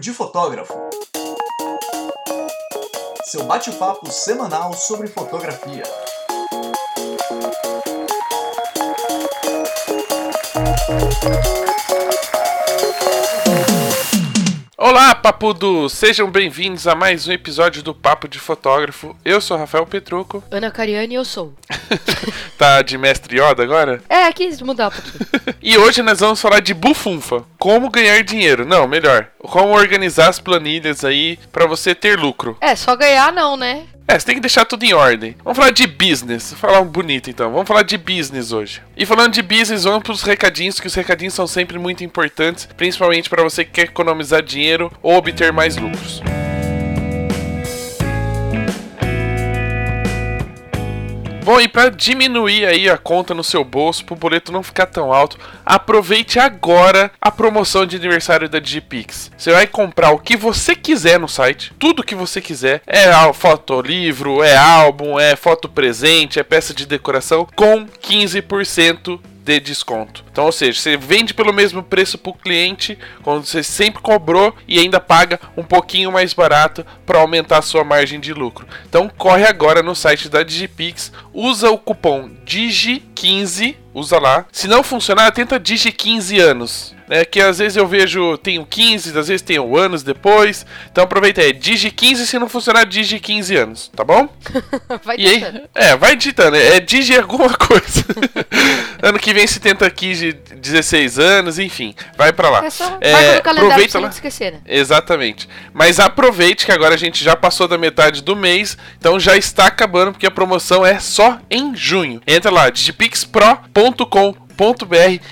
de Fotógrafo. Seu bate-papo semanal sobre fotografia. Olá, papudo! Sejam bem-vindos a mais um episódio do Papo de Fotógrafo. Eu sou Rafael Petruco. Ana Cariani, eu sou. tá de mestre Yoda agora? É, quis mudar um pouquinho. e hoje nós vamos falar de bufunfa. Como ganhar dinheiro. Não, melhor. Como organizar as planilhas aí para você ter lucro. É, só ganhar não, né? É, você tem que deixar tudo em ordem. Vamos falar de business. Vou falar um bonito então. Vamos falar de business hoje. E falando de business, vamos para os recadinhos, que os recadinhos são sempre muito importantes, principalmente para você que quer economizar dinheiro ou obter mais lucros. Bom, e para diminuir aí a conta no seu bolso, para o boleto não ficar tão alto, aproveite agora a promoção de aniversário da Digipix. Você vai comprar o que você quiser no site, tudo que você quiser. É fotolivro, é álbum, é foto presente, é peça de decoração com 15% de desconto. Então, ou seja, você vende pelo mesmo preço para o cliente, quando você sempre cobrou e ainda paga um pouquinho mais barato para aumentar a sua margem de lucro. Então, corre agora no site da Digipix, usa o cupom DIGI15, usa lá. Se não funcionar, tenta Digi15 anos né? Que às vezes eu vejo, tenho 15, às vezes tenho anos depois. Então aproveita aí, digi 15, se não funcionar, digi 15 anos, tá bom? vai e aí, É, vai digitando, é, é digi alguma coisa. ano que vem se tenta aqui de 16 anos, enfim, vai para lá. É só é, no calendário aproveita lá. esquecer, né? Exatamente. Mas aproveite que agora a gente já passou da metade do mês, então já está acabando porque a promoção é só em junho. Entra lá, digipixpro.com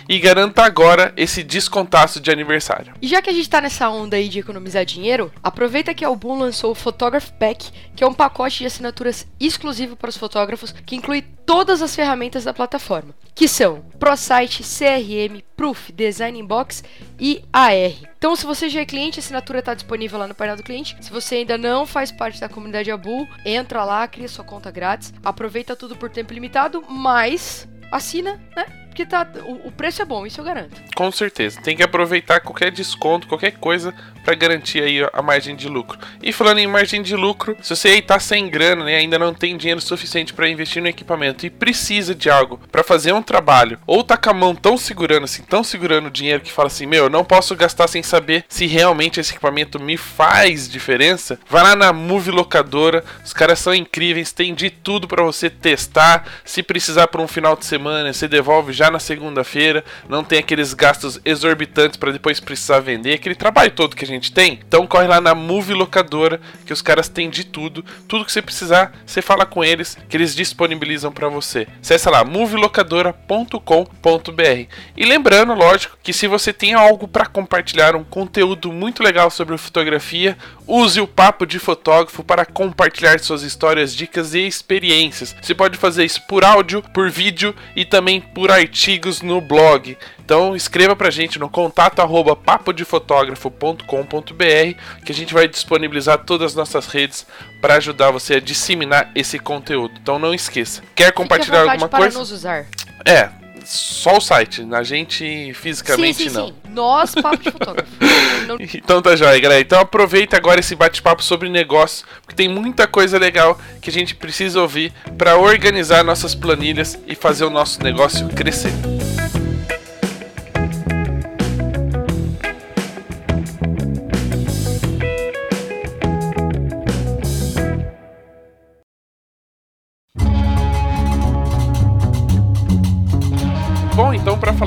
e garanta agora esse descontaço de aniversário. E já que a gente tá nessa onda aí de economizar dinheiro, aproveita que a Album lançou o Photograph Pack, que é um pacote de assinaturas exclusivo para os fotógrafos que inclui todas as ferramentas da plataforma, que são ProSite, CRM, Proof, Design Inbox e AR. Então, se você já é cliente, a assinatura está disponível lá no painel do cliente. Se você ainda não faz parte da comunidade Abu, entra lá, cria sua conta grátis, aproveita tudo por tempo limitado, mas assina, né? Porque tá, o, o, preço é bom, isso eu garanto. Com certeza. Tem que aproveitar qualquer desconto, qualquer coisa para garantir aí a margem de lucro. E falando em margem de lucro, se você aí tá sem grana, né, ainda não tem dinheiro suficiente para investir no equipamento e precisa de algo para fazer um trabalho, ou tá com a mão tão segurando assim, tão segurando o dinheiro que fala assim: "Meu, eu não posso gastar sem saber se realmente esse equipamento me faz diferença". Vai lá na Move Locadora, os caras são incríveis, tem de tudo para você testar. Se precisar por um final de semana, você devolve já na segunda-feira, não tem aqueles gastos exorbitantes para depois precisar vender, aquele trabalho todo que a gente tem. Então corre lá na Move Locadora, que os caras têm de tudo. Tudo que você precisar, você fala com eles, que eles disponibilizam para você. Acesse lá movelocadora.com.br. E lembrando, lógico, que se você tem algo para compartilhar, um conteúdo muito legal sobre fotografia, use o papo de fotógrafo para compartilhar suas histórias, dicas e experiências. Você pode fazer isso por áudio, por vídeo e também por artigos no blog. Então escreva pra gente no contato arroba papodefotógrafo.com.br que a gente vai disponibilizar todas as nossas redes para ajudar você a disseminar esse conteúdo. Então não esqueça. Quer compartilhar alguma para coisa? Nos usar. É, só o site, a gente fisicamente sim, sim, não. Sim. Nós, papo de fotógrafo. então tá jóia, galera. Então aproveita agora esse bate-papo sobre negócio, porque tem muita coisa legal que a gente precisa ouvir para organizar nossas planilhas e fazer o nosso negócio crescer.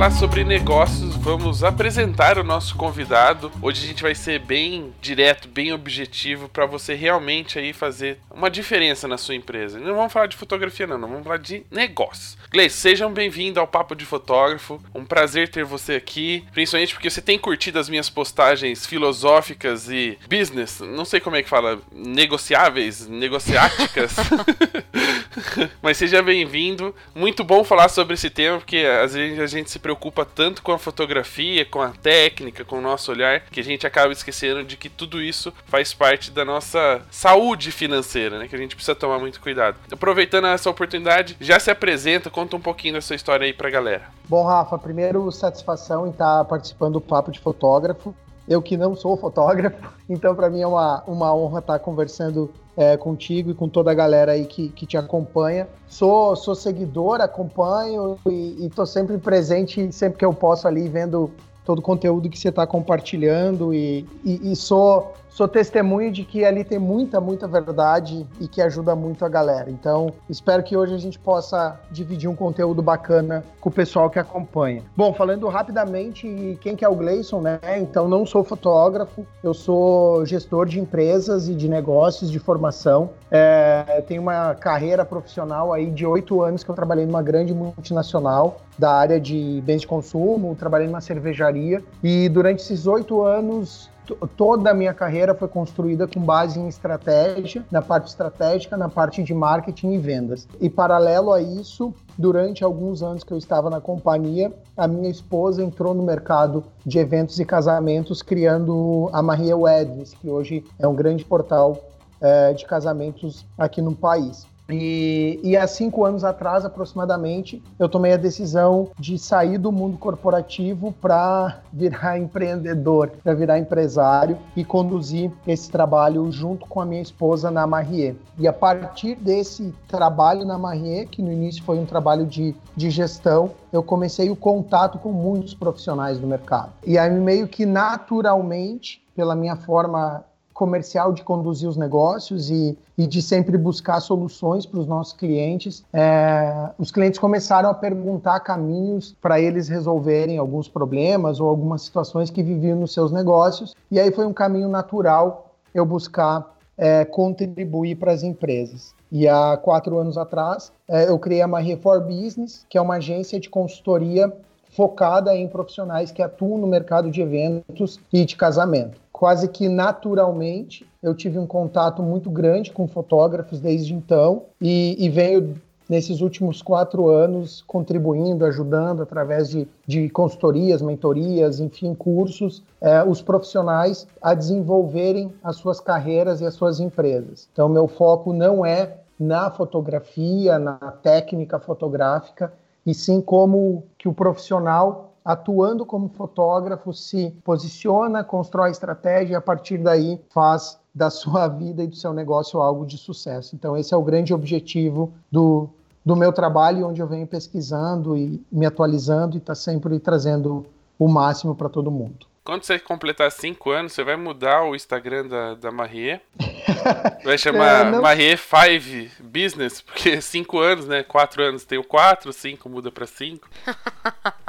Falar sobre negócios, vamos apresentar o nosso convidado. Hoje a gente vai ser bem direto, bem objetivo para você realmente aí fazer uma diferença na sua empresa. Não vamos falar de fotografia não, não vamos falar de negócios. Gleice, sejam bem-vindos ao Papo de Fotógrafo. Um prazer ter você aqui, principalmente porque você tem curtido as minhas postagens filosóficas e business, não sei como é que fala, negociáveis, negociáticas. Mas seja bem-vindo. Muito bom falar sobre esse tema, porque às vezes a gente se preocupa tanto com a fotografia, com a técnica, com o nosso olhar, que a gente acaba esquecendo de que tudo isso faz parte da nossa saúde financeira, né? Que a gente precisa tomar muito cuidado. Aproveitando essa oportunidade, já se apresenta, conta um pouquinho da sua história aí pra galera. Bom, Rafa, primeiro satisfação em estar participando do Papo de Fotógrafo. eu que não sou fotógrafo, então para mim é uma, uma honra estar conversando é, contigo e com toda a galera aí que, que te acompanha. Sou, sou seguidor, acompanho e estou sempre presente, sempre que eu posso ali, vendo todo o conteúdo que você está compartilhando e, e, e, sou sou testemunho de que ali tem muita, muita verdade e que ajuda muito a galera. Então, espero que hoje a gente possa dividir um conteúdo bacana com o pessoal que acompanha. Bom, falando rapidamente, quem que é o Gleison, né? Então, não sou fotógrafo, eu sou gestor de empresas e de negócios de formação. É, tenho uma carreira profissional aí de oito anos que eu trabalhei numa grande multinacional da área de bens de consumo, trabalhei numa cervejaria e durante esses oito anos toda a minha carreira foi construída com base em estratégia, na parte estratégica, na parte de marketing e vendas. E paralelo a isso, durante alguns anos que eu estava na companhia, a minha esposa entrou no mercado de eventos e casamentos, criando a Maria Weddings, que hoje é um grande portal é, de casamentos aqui no país. E, e há cinco anos atrás, aproximadamente, eu tomei a decisão de sair do mundo corporativo para virar empreendedor, para virar empresário e conduzir esse trabalho junto com a minha esposa na Marrier. E a partir desse trabalho na Marrier, que no início foi um trabalho de, de gestão, eu comecei o contato com muitos profissionais do mercado. E aí, meio que naturalmente, pela minha forma comercial de conduzir os negócios e, e de sempre buscar soluções para os nossos clientes. É, os clientes começaram a perguntar caminhos para eles resolverem alguns problemas ou algumas situações que viviam nos seus negócios, e aí foi um caminho natural eu buscar é, contribuir para as empresas. E há quatro anos atrás, é, eu criei a Marie for Business, que é uma agência de consultoria focada em profissionais que atuam no mercado de eventos e de casamento quase que naturalmente eu tive um contato muito grande com fotógrafos desde então e, e venho nesses últimos quatro anos contribuindo, ajudando através de, de consultorias, mentorias, enfim, cursos, é, os profissionais a desenvolverem as suas carreiras e as suas empresas. Então, meu foco não é na fotografia, na técnica fotográfica, e sim como que o profissional atuando como fotógrafo, se posiciona, constrói estratégia e a partir daí faz da sua vida e do seu negócio algo de sucesso. Então, esse é o grande objetivo do, do meu trabalho, onde eu venho pesquisando e me atualizando e está sempre trazendo o máximo para todo mundo. Quando você completar cinco anos, você vai mudar o Instagram da, da Marie. Vai chamar é, não... Marie 5 Business, porque cinco anos, né? Quatro anos tem o quatro, cinco muda para cinco.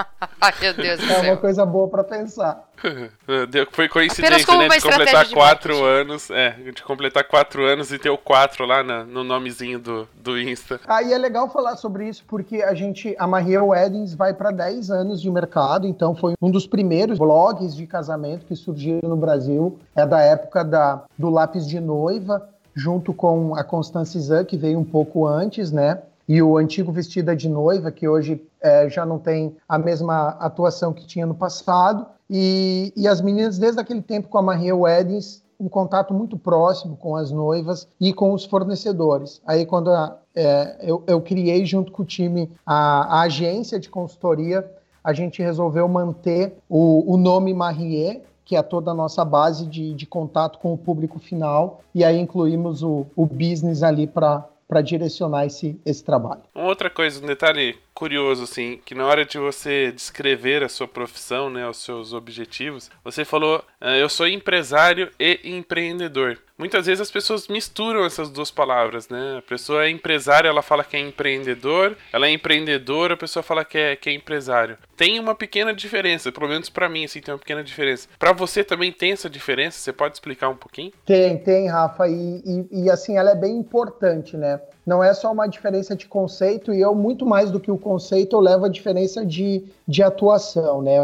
Ai, meu Deus do céu. É uma coisa boa para pensar. Foi coincidência, né? De completar de quatro anos. É, de completar quatro anos e ter o quatro lá na, no nomezinho do, do Insta. Aí ah, é legal falar sobre isso, porque a gente, a Maria Weddings vai para 10 anos de mercado, então foi um dos primeiros blogs de casamento que surgiram no Brasil. É da época da, do lápis de noiva, junto com a Constance Zan, que veio um pouco antes, né? E o antigo Vestida de Noiva, que hoje é, já não tem a mesma atuação que tinha no passado. E, e as meninas, desde aquele tempo com a Maria Weddings, um contato muito próximo com as noivas e com os fornecedores. Aí, quando a, é, eu, eu, criei, junto com o time, a, a, agência de consultoria, a gente resolveu manter o, o nome Marie, que é toda a nossa base de, de contato com o público final, e aí incluímos o, o business ali para para direcionar esse, esse trabalho. Uma outra coisa, um detalhe curioso, assim, que na hora de você descrever a sua profissão, né, os seus objetivos, você falou, ah, eu sou empresário e empreendedor. Muitas vezes as pessoas misturam essas duas palavras, né? A pessoa é empresária, ela fala que é empreendedor, ela é empreendedora, a pessoa fala que é, que é empresário. Tem uma pequena diferença, pelo menos para mim, assim, tem uma pequena diferença. Para você também tem essa diferença? Você pode explicar um pouquinho? Tem, tem, Rafa, e, e, e assim, ela é bem importante, né? Não é só uma diferença de conceito, e eu, muito mais do que o conceito, eu levo a diferença de, de atuação, né?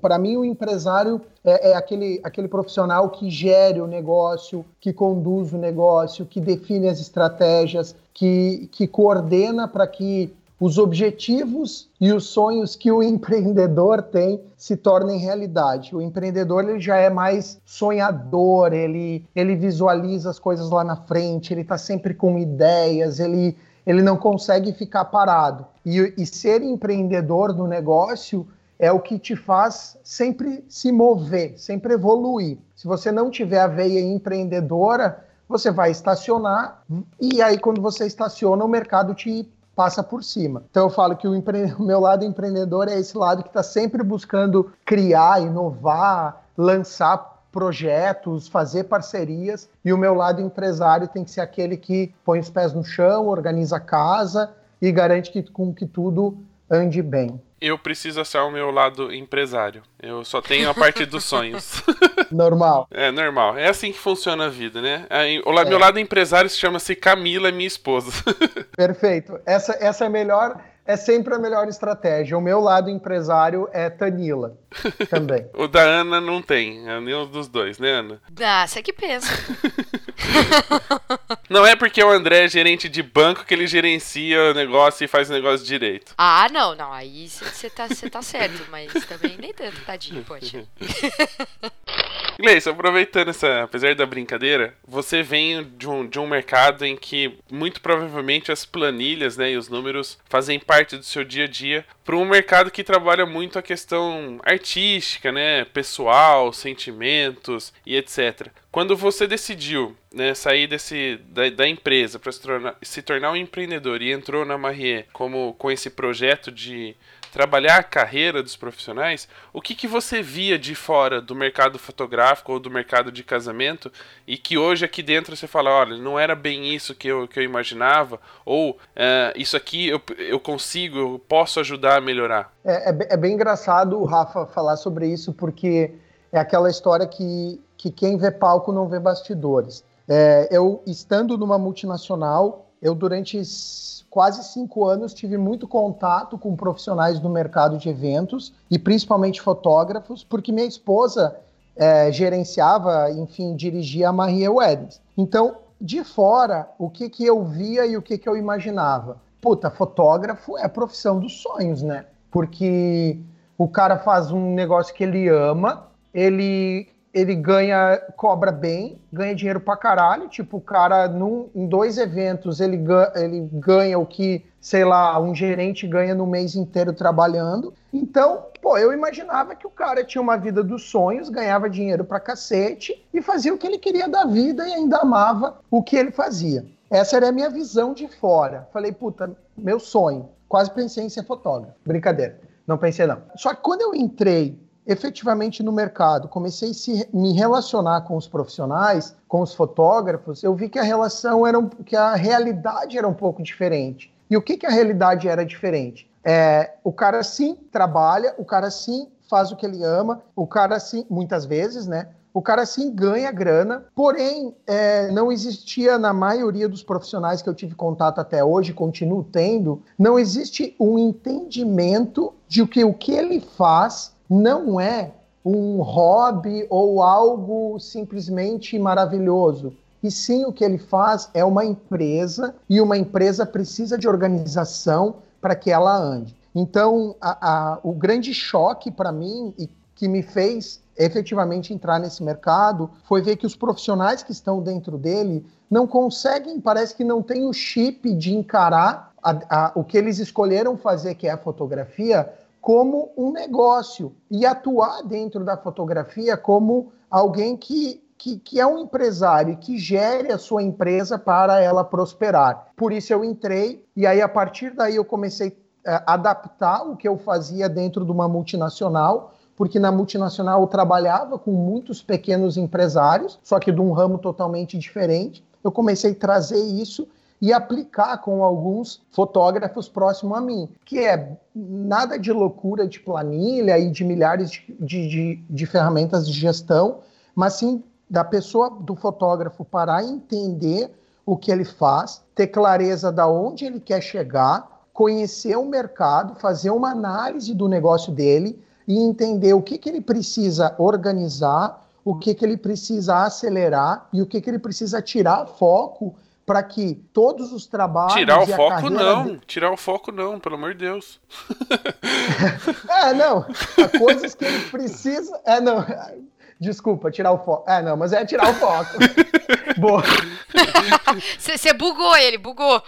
Para mim, o empresário é, é, aquele, aquele profissional que gere o negócio, que conduz o negócio, que define as estratégias, que, que coordena para que os objetivos e os sonhos que o empreendedor tem se tornem realidade. O empreendedor ele já é mais sonhador, ele, ele visualiza as coisas lá na frente, ele está sempre com ideias, ele, ele não consegue ficar parado. E, e ser empreendedor no negócio é o que te faz sempre se mover, sempre evoluir. Se você não tiver a veia empreendedora, você vai estacionar e aí quando você estaciona, o mercado te passa por cima. Então eu falo que o, empre... o meu lado empreendedor é esse lado que está sempre buscando criar, inovar, lançar projetos, fazer parcerias, e o meu lado empresário tem que ser aquele que põe os pés no chão, organiza a casa e garante que, com que tudo ande bem. Eu preciso achar o meu lado empresário. Eu só tenho a parte dos sonhos. Normal. É, normal. É assim que funciona a vida, né? O é. meu lado empresário se chama-se Camila, minha esposa. Perfeito. Essa, essa é a melhor é sempre a melhor estratégia. O meu lado empresário é Tanila também. o da Ana não tem, é nenhum dos dois, né, Ana? Ah, você que pensa. Não é porque o André é gerente de banco que ele gerencia o negócio e faz o negócio direito. Ah, não, não. Aí você tá, tá certo, mas também nem tanto, tadinho, poxa. Gleice, aproveitando essa, apesar da brincadeira, você vem de um, de um mercado em que muito provavelmente as planilhas né, e os números fazem parte do seu dia a dia para um mercado que trabalha muito a questão artística, né, pessoal, sentimentos e etc. Quando você decidiu né, sair desse, da, da empresa para se tornar, se tornar um empreendedor e entrou na Marrier como com esse projeto de trabalhar a carreira dos profissionais, o que, que você via de fora do mercado fotográfico ou do mercado de casamento e que hoje aqui dentro você fala, olha, não era bem isso que eu, que eu imaginava, ou uh, isso aqui eu, eu consigo, eu posso ajudar a melhorar? É, é, é bem engraçado o Rafa falar sobre isso, porque é aquela história que, que quem vê palco não vê bastidores. É, eu, estando numa multinacional, eu durante quase cinco anos tive muito contato com profissionais do mercado de eventos e principalmente fotógrafos, porque minha esposa é, gerenciava, enfim, dirigia a Maria Weddings. Então, de fora, o que, que eu via e o que, que eu imaginava? Puta, fotógrafo é a profissão dos sonhos, né? Porque o cara faz um negócio que ele ama, ele ele ganha, cobra bem, ganha dinheiro pra caralho. Tipo, o cara, num, em dois eventos, ele, ganha, ele ganha o que, sei lá, um gerente ganha no mês inteiro trabalhando. Então, pô, eu imaginava que o cara tinha uma vida dos sonhos, ganhava dinheiro pra cacete e fazia o que ele queria da vida e ainda amava o que ele fazia. Essa era a minha visão de fora. Falei, puta, meu sonho. Quase pensei em ser fotógrafo. Brincadeira. Não pensei, não. Só que quando eu entrei efetivamente no mercado, comecei a me relacionar com os profissionais, com os fotógrafos, eu vi que a relação era um, que a realidade era um pouco diferente. E o que, que a realidade era diferente? É, o cara sim trabalha, o cara sim faz o que ele ama, o cara sim, muitas vezes, né? O cara sim ganha grana, porém é, não existia na maioria dos profissionais que eu tive contato até hoje, continuo tendo, não existe um entendimento de que o que ele faz não é um hobby ou algo simplesmente maravilhoso. E sim, o que ele faz é uma empresa e uma empresa precisa de organização para que ela ande. Então, a, a, o grande choque para mim e que me fez efetivamente entrar nesse mercado foi ver que os profissionais que estão dentro dele não conseguem, parece que não tem o chip de encarar a, o que eles escolheram fazer, que é a fotografia, como um negócio e atuar dentro da fotografia como alguém que, que, que, é um empresário que gere a sua empresa para ela prosperar. Por isso eu entrei e aí a partir daí eu comecei a adaptar o que eu fazia dentro de uma multinacional, porque na multinacional eu trabalhava com muitos pequenos empresários, só que de um ramo totalmente diferente. Eu comecei a trazer isso e aplicar com alguns fotógrafos próximos a mim, que é nada de loucura de planilha e de milhares de, de, de, de ferramentas de gestão, mas sim da pessoa, do fotógrafo, parar e entender o que ele faz, ter clareza da onde ele quer chegar, conhecer o mercado, fazer uma análise do negócio dele e entender o que, que ele precisa organizar, o que, que ele precisa acelerar e o que, que ele precisa tirar foco para que todos os trabalhos. Tirar o foco, não. De... Tirar o foco, não, pelo amor de Deus. é, não. Coisas que ele precisa. É, não. Desculpa, tirar o foco. É, não, mas é tirar o foco. Boa. Você bugou ele, bugou.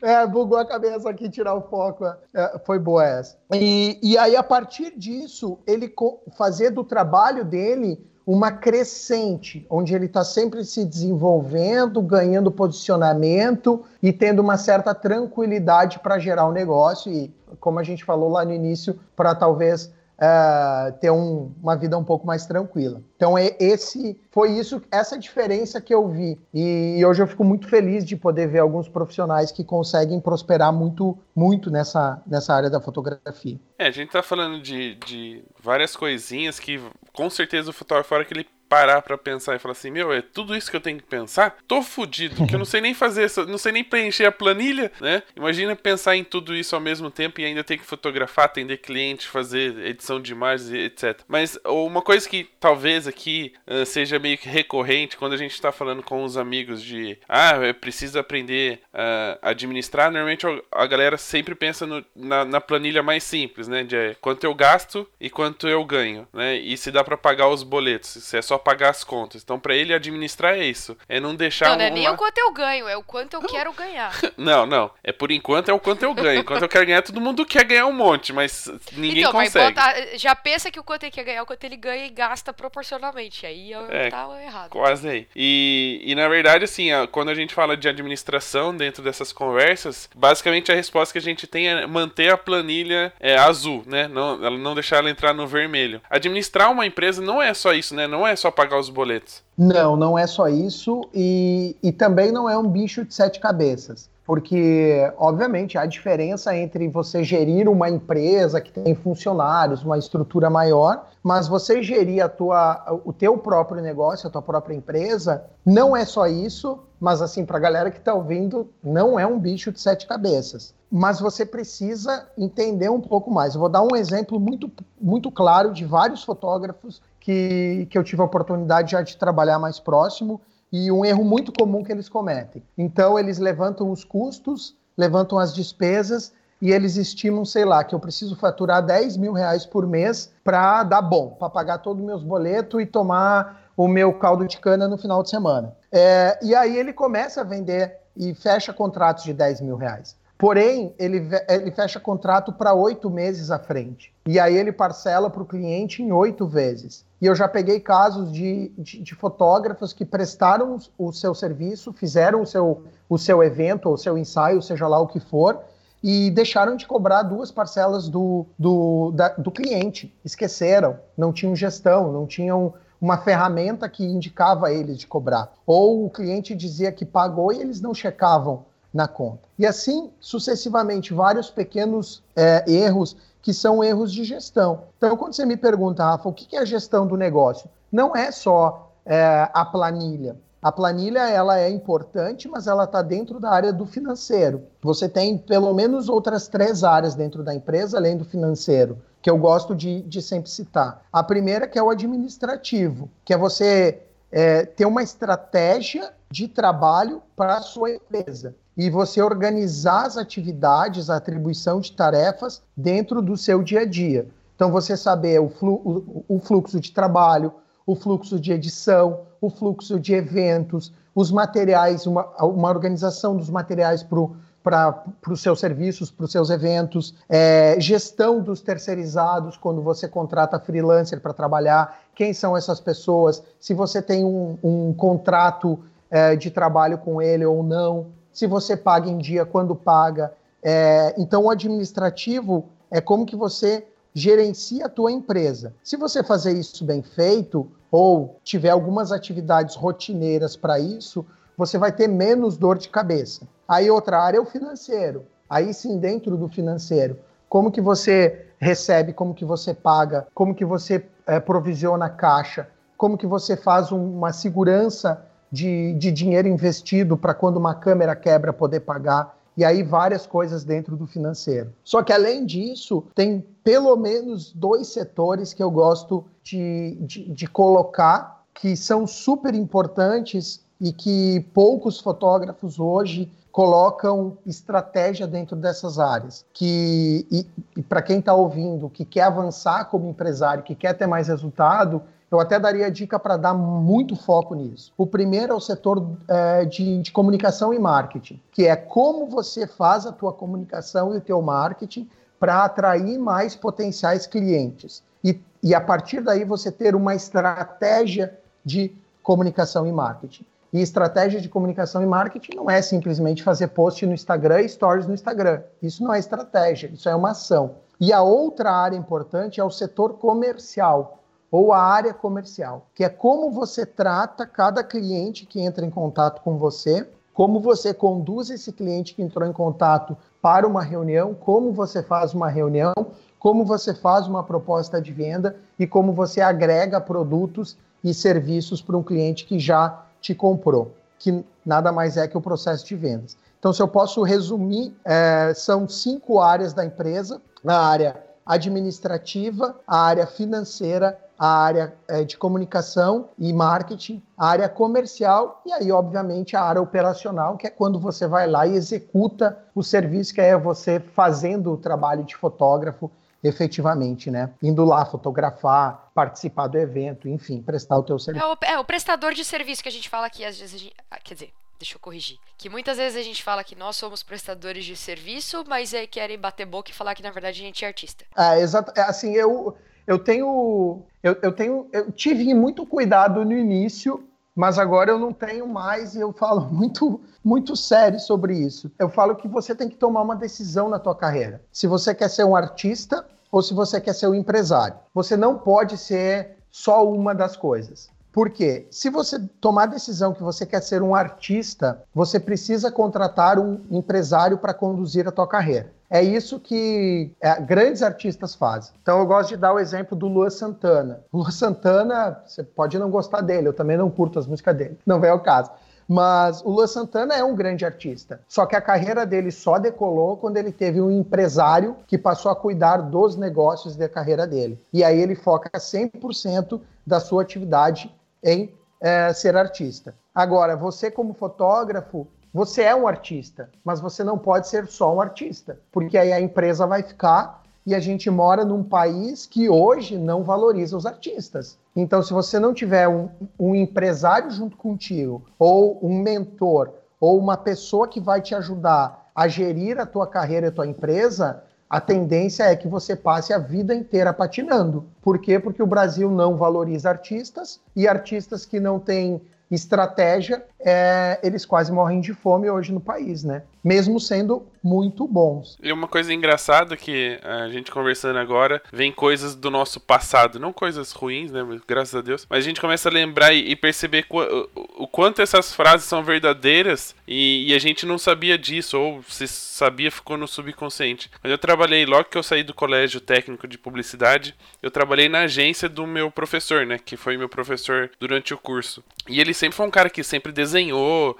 É, bugou a cabeça aqui, tirar o foco. É, foi boa essa. E, e aí, a partir disso, ele fazer do trabalho dele uma crescente, onde ele está sempre se desenvolvendo, ganhando posicionamento e tendo uma certa tranquilidade para gerar o negócio e, como a gente falou lá no início, para talvez uh, ter um, uma vida um pouco mais tranquila. Então é esse foi isso, essa diferença que eu vi e, e, hoje eu fico muito feliz de poder ver alguns profissionais que conseguem prosperar muito, muito nessa, nessa área da fotografia. É, a gente está falando de, de várias coisinhas que com certeza o fotógrafo, que ele parar para pensar e falar assim: meu, é tudo isso que eu tenho que pensar? Tô fudido, que eu não sei nem fazer, não sei nem preencher a planilha, né? Imagina pensar em tudo isso ao mesmo tempo e ainda ter que fotografar, atender cliente, fazer edição de imagens, etc. Mas uma coisa que talvez aqui uh, seja meio que recorrente quando a gente tá falando com os amigos de ah, eu preciso aprender a uh, administrar, normalmente a galera sempre pensa no, na, na, planilha mais simples, né? De é, quanto eu gasto e quanto eu ganho, né? E se dá para pagar os boletos, se é só pagar as contas. Então, para ele administrar é isso. É não deixar. Não, não é nem o quanto eu ganho, é o quanto eu quero ganhar. não, não. É por enquanto é o quanto eu ganho. Enquanto eu quero ganhar, todo mundo quer ganhar um monte, mas ninguém então, consegue. Mas já pensa que o quanto ele quer ganhar, o quanto ele ganha e gasta proporcionalmente. Aí é, tá errado. Quase aí. E, e na verdade, assim, quando a gente fala de administração dentro dessas conversas, basicamente a resposta que a gente tem é manter a planilha é, azul, né? Não, não deixar ela entrar no vermelho. Administrar uma empresa não é só isso, né? Não é só pagar os boletos. Não, não é só isso e, e também não é um bicho de sete cabeças. Porque, obviamente, há diferença entre você gerir uma empresa que tem funcionários, uma estrutura maior, mas você gerir a tua, o teu próprio negócio, a tua própria empresa, não é só isso, mas assim, para a galera que está ouvindo, não é um bicho de sete cabeças. Mas você precisa entender um pouco mais. Eu vou dar um exemplo muito, muito claro de vários fotógrafos que, que eu tive a oportunidade já de trabalhar mais próximo e um erro muito comum que eles cometem. Então, eles levantam os custos, levantam as despesas e eles estimam, sei lá, que eu preciso faturar 10 mil reais por mês para dar bom, para pagar todos os meus boletos e tomar o meu caldo de cana no final de semana. É, e aí ele começa a vender e fecha contratos de 10 mil reais. Porém, ele, ele fecha contrato para oito meses à frente. E aí ele parcela para o cliente em oito vezes. E eu já peguei casos de, de, de fotógrafos que prestaram o seu serviço, fizeram o seu, o seu evento, o seu ensaio, seja lá o que for, e deixaram de cobrar duas parcelas do, do, da, do cliente. Esqueceram, não tinham gestão, não tinham uma ferramenta que indicava eles de cobrar. Ou o cliente dizia que pagou e eles não checavam na conta. E assim, sucessivamente, vários pequenos é, erros que são erros de gestão. Então, quando você me pergunta, Rafa, o que é a gestão do negócio? Não é só é, a planilha. A planilha ela é importante, mas ela está dentro da área do financeiro. Você tem pelo menos outras três áreas dentro da empresa, além do financeiro, que eu gosto de, de sempre citar. A primeira que é o administrativo, que é você é, ter uma estratégia de trabalho para a sua empresa e você organizar as atividades, a atribuição de tarefas dentro do seu dia a dia. Então, você saber o, flu o fluxo de trabalho, o fluxo de edição, o fluxo de eventos, os materiais, uma, uma organização dos materiais para os seus serviços, para os seus eventos, é, gestão dos terceirizados quando você contrata freelancer para trabalhar, quem são essas pessoas, se você tem um, um contrato é, de trabalho com ele ou não se você paga em dia, quando paga. É, então, o administrativo é como que você gerencia a tua empresa. Se você fazer isso bem feito ou tiver algumas atividades rotineiras para isso, você vai ter menos dor de cabeça. Aí outra área é o financeiro. Aí sim, dentro do financeiro, como que você recebe, como que você paga, como que você é, provisiona a caixa, como que você faz um, uma segurança de, de dinheiro investido para quando uma câmera quebra poder pagar. E aí várias coisas dentro do financeiro. Só que além disso, tem pelo menos dois setores que eu gosto de, de, de colocar, que são super importantes e que poucos fotógrafos hoje colocam estratégia dentro dessas áreas. Que e, e para quem está ouvindo, que quer avançar como empresário, que quer ter mais resultado, Eu até daria dica para dar muito foco nisso. O primeiro é o setor é, de, de comunicação e marketing, que é como você faz a tua comunicação e o teu marketing para atrair mais potenciais clientes. E, e a partir daí você ter uma estratégia de comunicação e marketing. E estratégia de comunicação e marketing não é simplesmente fazer post no Instagram e stories no Instagram. Isso não é estratégia, isso é uma ação. E a outra área importante é o setor comercial ou a área comercial, que é como você trata cada cliente que entra em contato com você, como você conduz esse cliente que entrou em contato para uma reunião, como você faz uma reunião, como você faz uma proposta de venda e como você agrega produtos e serviços para um cliente que já te comprou, que nada mais é que o processo de vendas. Então, se eu posso resumir, é, são cinco áreas da empresa: a área administrativa, a área financeira, a área é, de comunicação e marketing, a área comercial e aí, obviamente, a área operacional, que é quando você vai lá e executa o serviço, que é você fazendo o trabalho de fotógrafo efetivamente, né? Indo lá fotografar, participar do evento, enfim, prestar o teu serviço. É o, é o prestador de serviço que a gente fala aqui, às vezes, gente, ah, quer dizer, deixa eu corrigir. Que muitas vezes a gente fala que nós somos prestadores de serviço, mas aí querem bater boca e falar que na verdade a gente é artista. É, exato. É, assim, eu, eu tenho. Eu, eu tenho. Eu tive muito cuidado no início, mas agora eu não tenho mais e eu falo muito, muito sério sobre isso. Eu falo que você tem que tomar uma decisão na tua carreira. Se você quer ser um artista ou se você quer ser um empresário. Você não pode ser só uma das coisas. Por quê? Se você tomar a decisão que você quer ser um artista, você precisa contratar um empresário para conduzir a tua carreira. É isso que é, grandes artistas fazem. Então eu gosto de dar o exemplo do Luan Santana. O Luan Santana, você pode não gostar dele, eu também não curto as músicas dele, não vem ao caso. Mas o Luan Santana é um grande artista. Só que a carreira dele só decolou quando ele teve um empresário que passou a cuidar dos negócios da carreira dele. E aí ele foca 100% da sua atividade em é, ser artista. Agora, você como fotógrafo, você é um artista, mas você não pode ser só um artista, porque aí a empresa vai ficar e a gente mora num país que hoje não valoriza os artistas. Então, se você não tiver um, um empresário junto contigo, ou um mentor, ou uma pessoa que vai te ajudar a gerir a tua carreira e a tua empresa, a tendência é que você passe a vida inteira patinando. Por quê? Porque o Brasil não valoriza artistas e artistas que não têm estratégia, é, eles quase morrem de fome hoje no país, né? Mesmo sendo muito bons. E uma coisa engraçada que a gente conversando agora, vem coisas do nosso passado, não coisas ruins, né? Graças a Deus. Mas a gente começa a lembrar e, perceber o, quanto essas frases são verdadeiras e, e, a gente não sabia disso, ou se sabia, ficou no subconsciente. Mas eu trabalhei, logo que eu saí do colégio técnico de publicidade, eu trabalhei na agência do meu professor, né? Que foi meu professor durante o curso. E ele sempre foi um cara que sempre desenhou,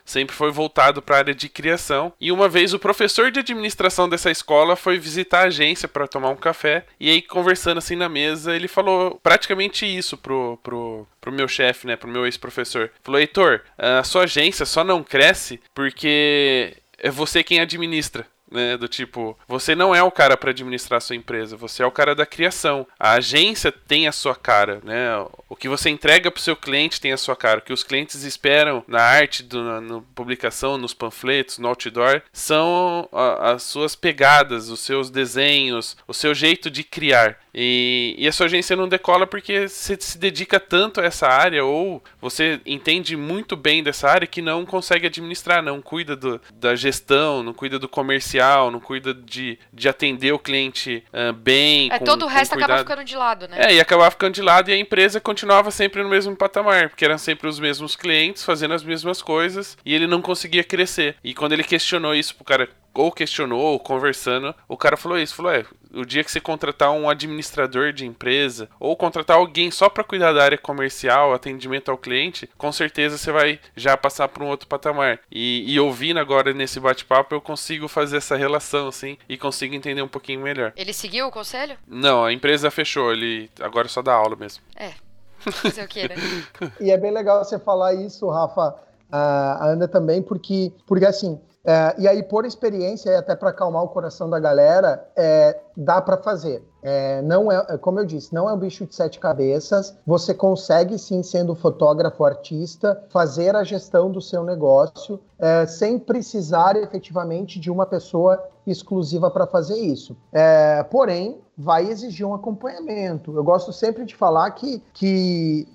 sempre foi voltado para a área de criação. E uma vez o professor de administração dessa escola foi visitar a agência para tomar um café. E aí, conversando assim na mesa, ele falou praticamente isso pro, pro, pro meu chefe, né? Pro meu ex-professor. Falou, Heitor, a sua agência só não cresce porque é você quem administra né? Do tipo, você não é o cara para administrar a sua empresa, você é o cara da criação. A agência tem a sua cara, né? O que você entrega para o seu cliente tem a sua cara. O que os clientes esperam na arte, do, na, na publicação, nos panfletos, no outdoor, são a, as suas pegadas, os seus desenhos, o seu jeito de criar. E, e, a sua agência não decola porque você se dedica tanto a essa área ou você entende muito bem dessa área que não consegue administrar, não cuida do, da gestão, não cuida do comercial, não cuida de, de atender o cliente uh, bem. É, com, todo o resto acaba ficando de lado, né? É, e acabava ficando de lado e a empresa continuava sempre no mesmo patamar, porque eram sempre os mesmos clientes fazendo as mesmas coisas e ele não conseguia crescer. E quando ele questionou isso pro cara ou questionou, ou conversando, o cara falou isso, falou, é, o dia que você contratar um administrador de empresa, ou contratar alguém só para cuidar da área comercial, atendimento ao cliente, com certeza você vai já passar para um outro patamar. E, e ouvindo agora nesse bate-papo, eu consigo fazer essa relação, assim, e consigo entender um pouquinho melhor. Ele seguiu o conselho? Não, a empresa fechou, ele agora só dá aula mesmo. É, fazer o quê, né? e é bem legal você falar isso, Rafa, a Ana também, porque, porque assim, é, e aí, por experiência, até para acalmar o coração da galera, é, dá para fazer. É, não é, como eu disse, não é um bicho de sete cabeças. Você consegue, sim, sendo fotógrafo artista, fazer a gestão do seu negócio é, sem precisar efetivamente de uma pessoa exclusiva para fazer isso. É, porém, vai exigir um acompanhamento. Eu gosto sempre de falar que, que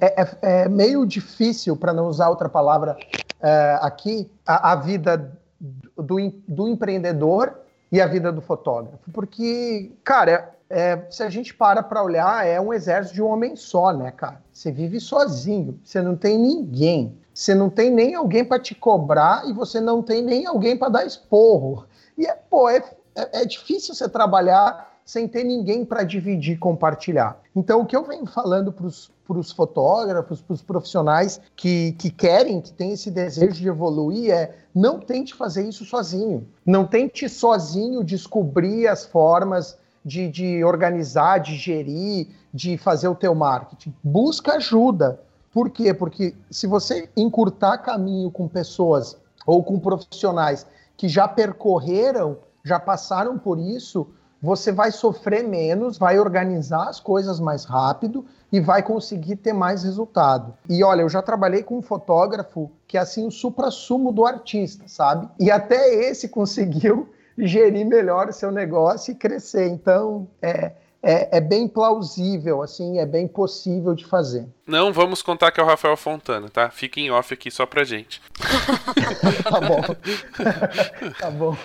é, é, é meio difícil, para não usar outra palavra é, aqui, a, a vida do, do empreendedor e a vida do fotógrafo. Porque, cara, é, se a gente para para olhar, é um exército de um homem só, né, cara? Você vive sozinho, você não tem ninguém. Você não tem nem alguém para te cobrar e você não tem nem alguém para dar esporro. E, é, pô, é, é, é difícil você trabalhar sem ter ninguém para dividir, compartilhar. Então, o que eu venho falando para os fotógrafos, para os profissionais que, que querem, que têm esse desejo de evoluir, é não tente fazer isso sozinho. Não tente sozinho descobrir as formas de, de organizar, de gerir, de fazer o teu marketing. Busca ajuda. Por quê? Porque se você encurtar caminho com pessoas ou com profissionais que já percorreram, já passaram por isso, você vai sofrer menos, vai organizar as coisas mais rápido e vai conseguir ter mais resultado. E olha, eu já trabalhei com um fotógrafo que é assim o supra-sumo do artista, sabe? E até esse conseguiu gerir melhor o seu negócio e crescer. Então, é, é, é, bem plausível, assim, é bem possível de fazer. Não vamos contar que é o Rafael Fontana, tá? Fica em off aqui só pra gente. tá bom. tá bom.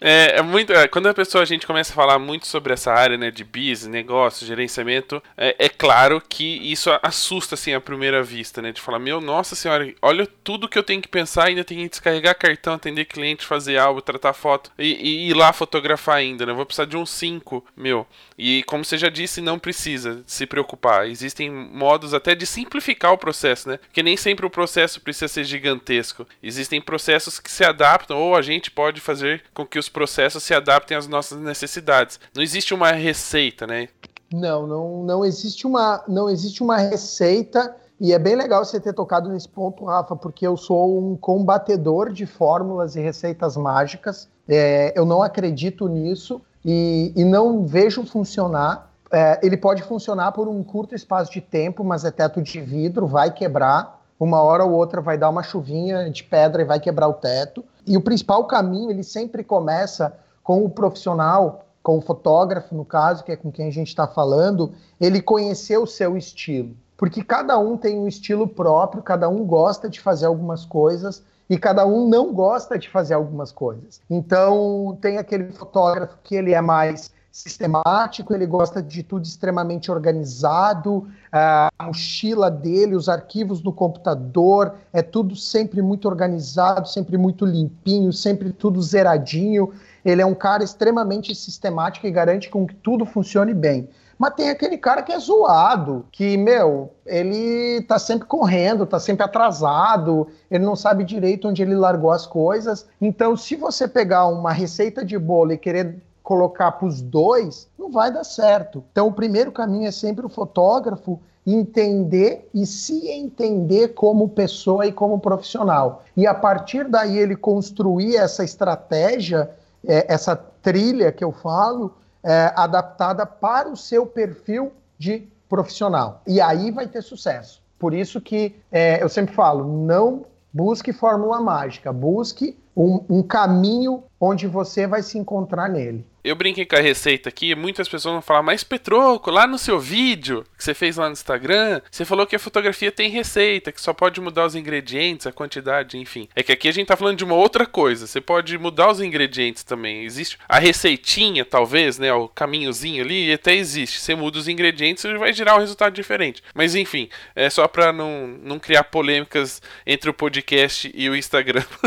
É, é muito. É, quando a pessoa a gente começa a falar muito sobre essa área, né, de business, negócio, gerenciamento, é, é, claro que isso assusta assim à primeira vista, né? De falar, meu, nossa senhora, olha tudo que eu tenho que pensar, ainda tenho que descarregar cartão, atender cliente, fazer algo, tratar foto e, e ir lá fotografar ainda, né? Vou precisar de uns 5, meu. E como você já disse, não precisa se preocupar. Existem modos até de simplificar o processo, né? Porque nem sempre o processo precisa ser gigantesco. Existem processos que se adaptam ou a gente pode fazer com que os processos se adaptem às nossas necessidades. Não existe uma receita, né? Não, não, não existe uma, não existe uma receita. E é bem legal você ter tocado nesse ponto, Rafa, porque eu sou um combatedor de fórmulas e receitas mágicas. É, eu não acredito nisso e, e não vejo funcionar. É, ele pode funcionar por um curto espaço de tempo, mas é teto de vidro, vai quebrar. Uma hora ou outra vai dar uma chuvinha de pedra e vai quebrar o teto. E o principal caminho, ele sempre começa com o profissional, com o fotógrafo, no caso, que é com quem a gente está falando, ele conhecer o seu estilo. Porque cada um tem um estilo próprio, cada um gosta de fazer algumas coisas e cada um não gosta de fazer algumas coisas. Então, tem aquele fotógrafo que ele é mais sistemático, ele gosta de tudo extremamente organizado, a mochila dele, os arquivos no computador, é tudo sempre muito organizado, sempre muito limpinho, sempre tudo zeradinho. Ele é um cara extremamente sistemático e garante com que tudo funcione bem. Mas tem aquele cara que é zoado, que, meu, ele tá sempre correndo, tá sempre atrasado, ele não sabe direito onde ele largou as coisas. Então, se você pegar uma receita de bolo e querer colocar para os dois, não vai dar certo. Então, o primeiro caminho é sempre o fotógrafo entender e se entender como pessoa e como profissional. E a partir daí ele construir essa estratégia, é, essa trilha que eu falo, é, adaptada para o seu perfil de profissional. E aí vai ter sucesso. Por isso que é, eu sempre falo, não busque fórmula mágica, busque um, um caminho onde você vai se encontrar nele. Eu brinquei com a receita aqui, muitas pessoas vão falar, mas Petroco, lá no seu vídeo que você fez lá no Instagram, você falou que a fotografia tem receita, que só pode mudar os ingredientes, a quantidade, enfim. É que aqui a gente tá falando de uma outra coisa, você pode mudar os ingredientes também. Existe a receitinha, talvez, né, o caminhozinho ali, até existe. Você muda os ingredientes e vai gerar um resultado diferente. Mas enfim, é só pra não, não criar polêmicas entre o podcast e o Instagram.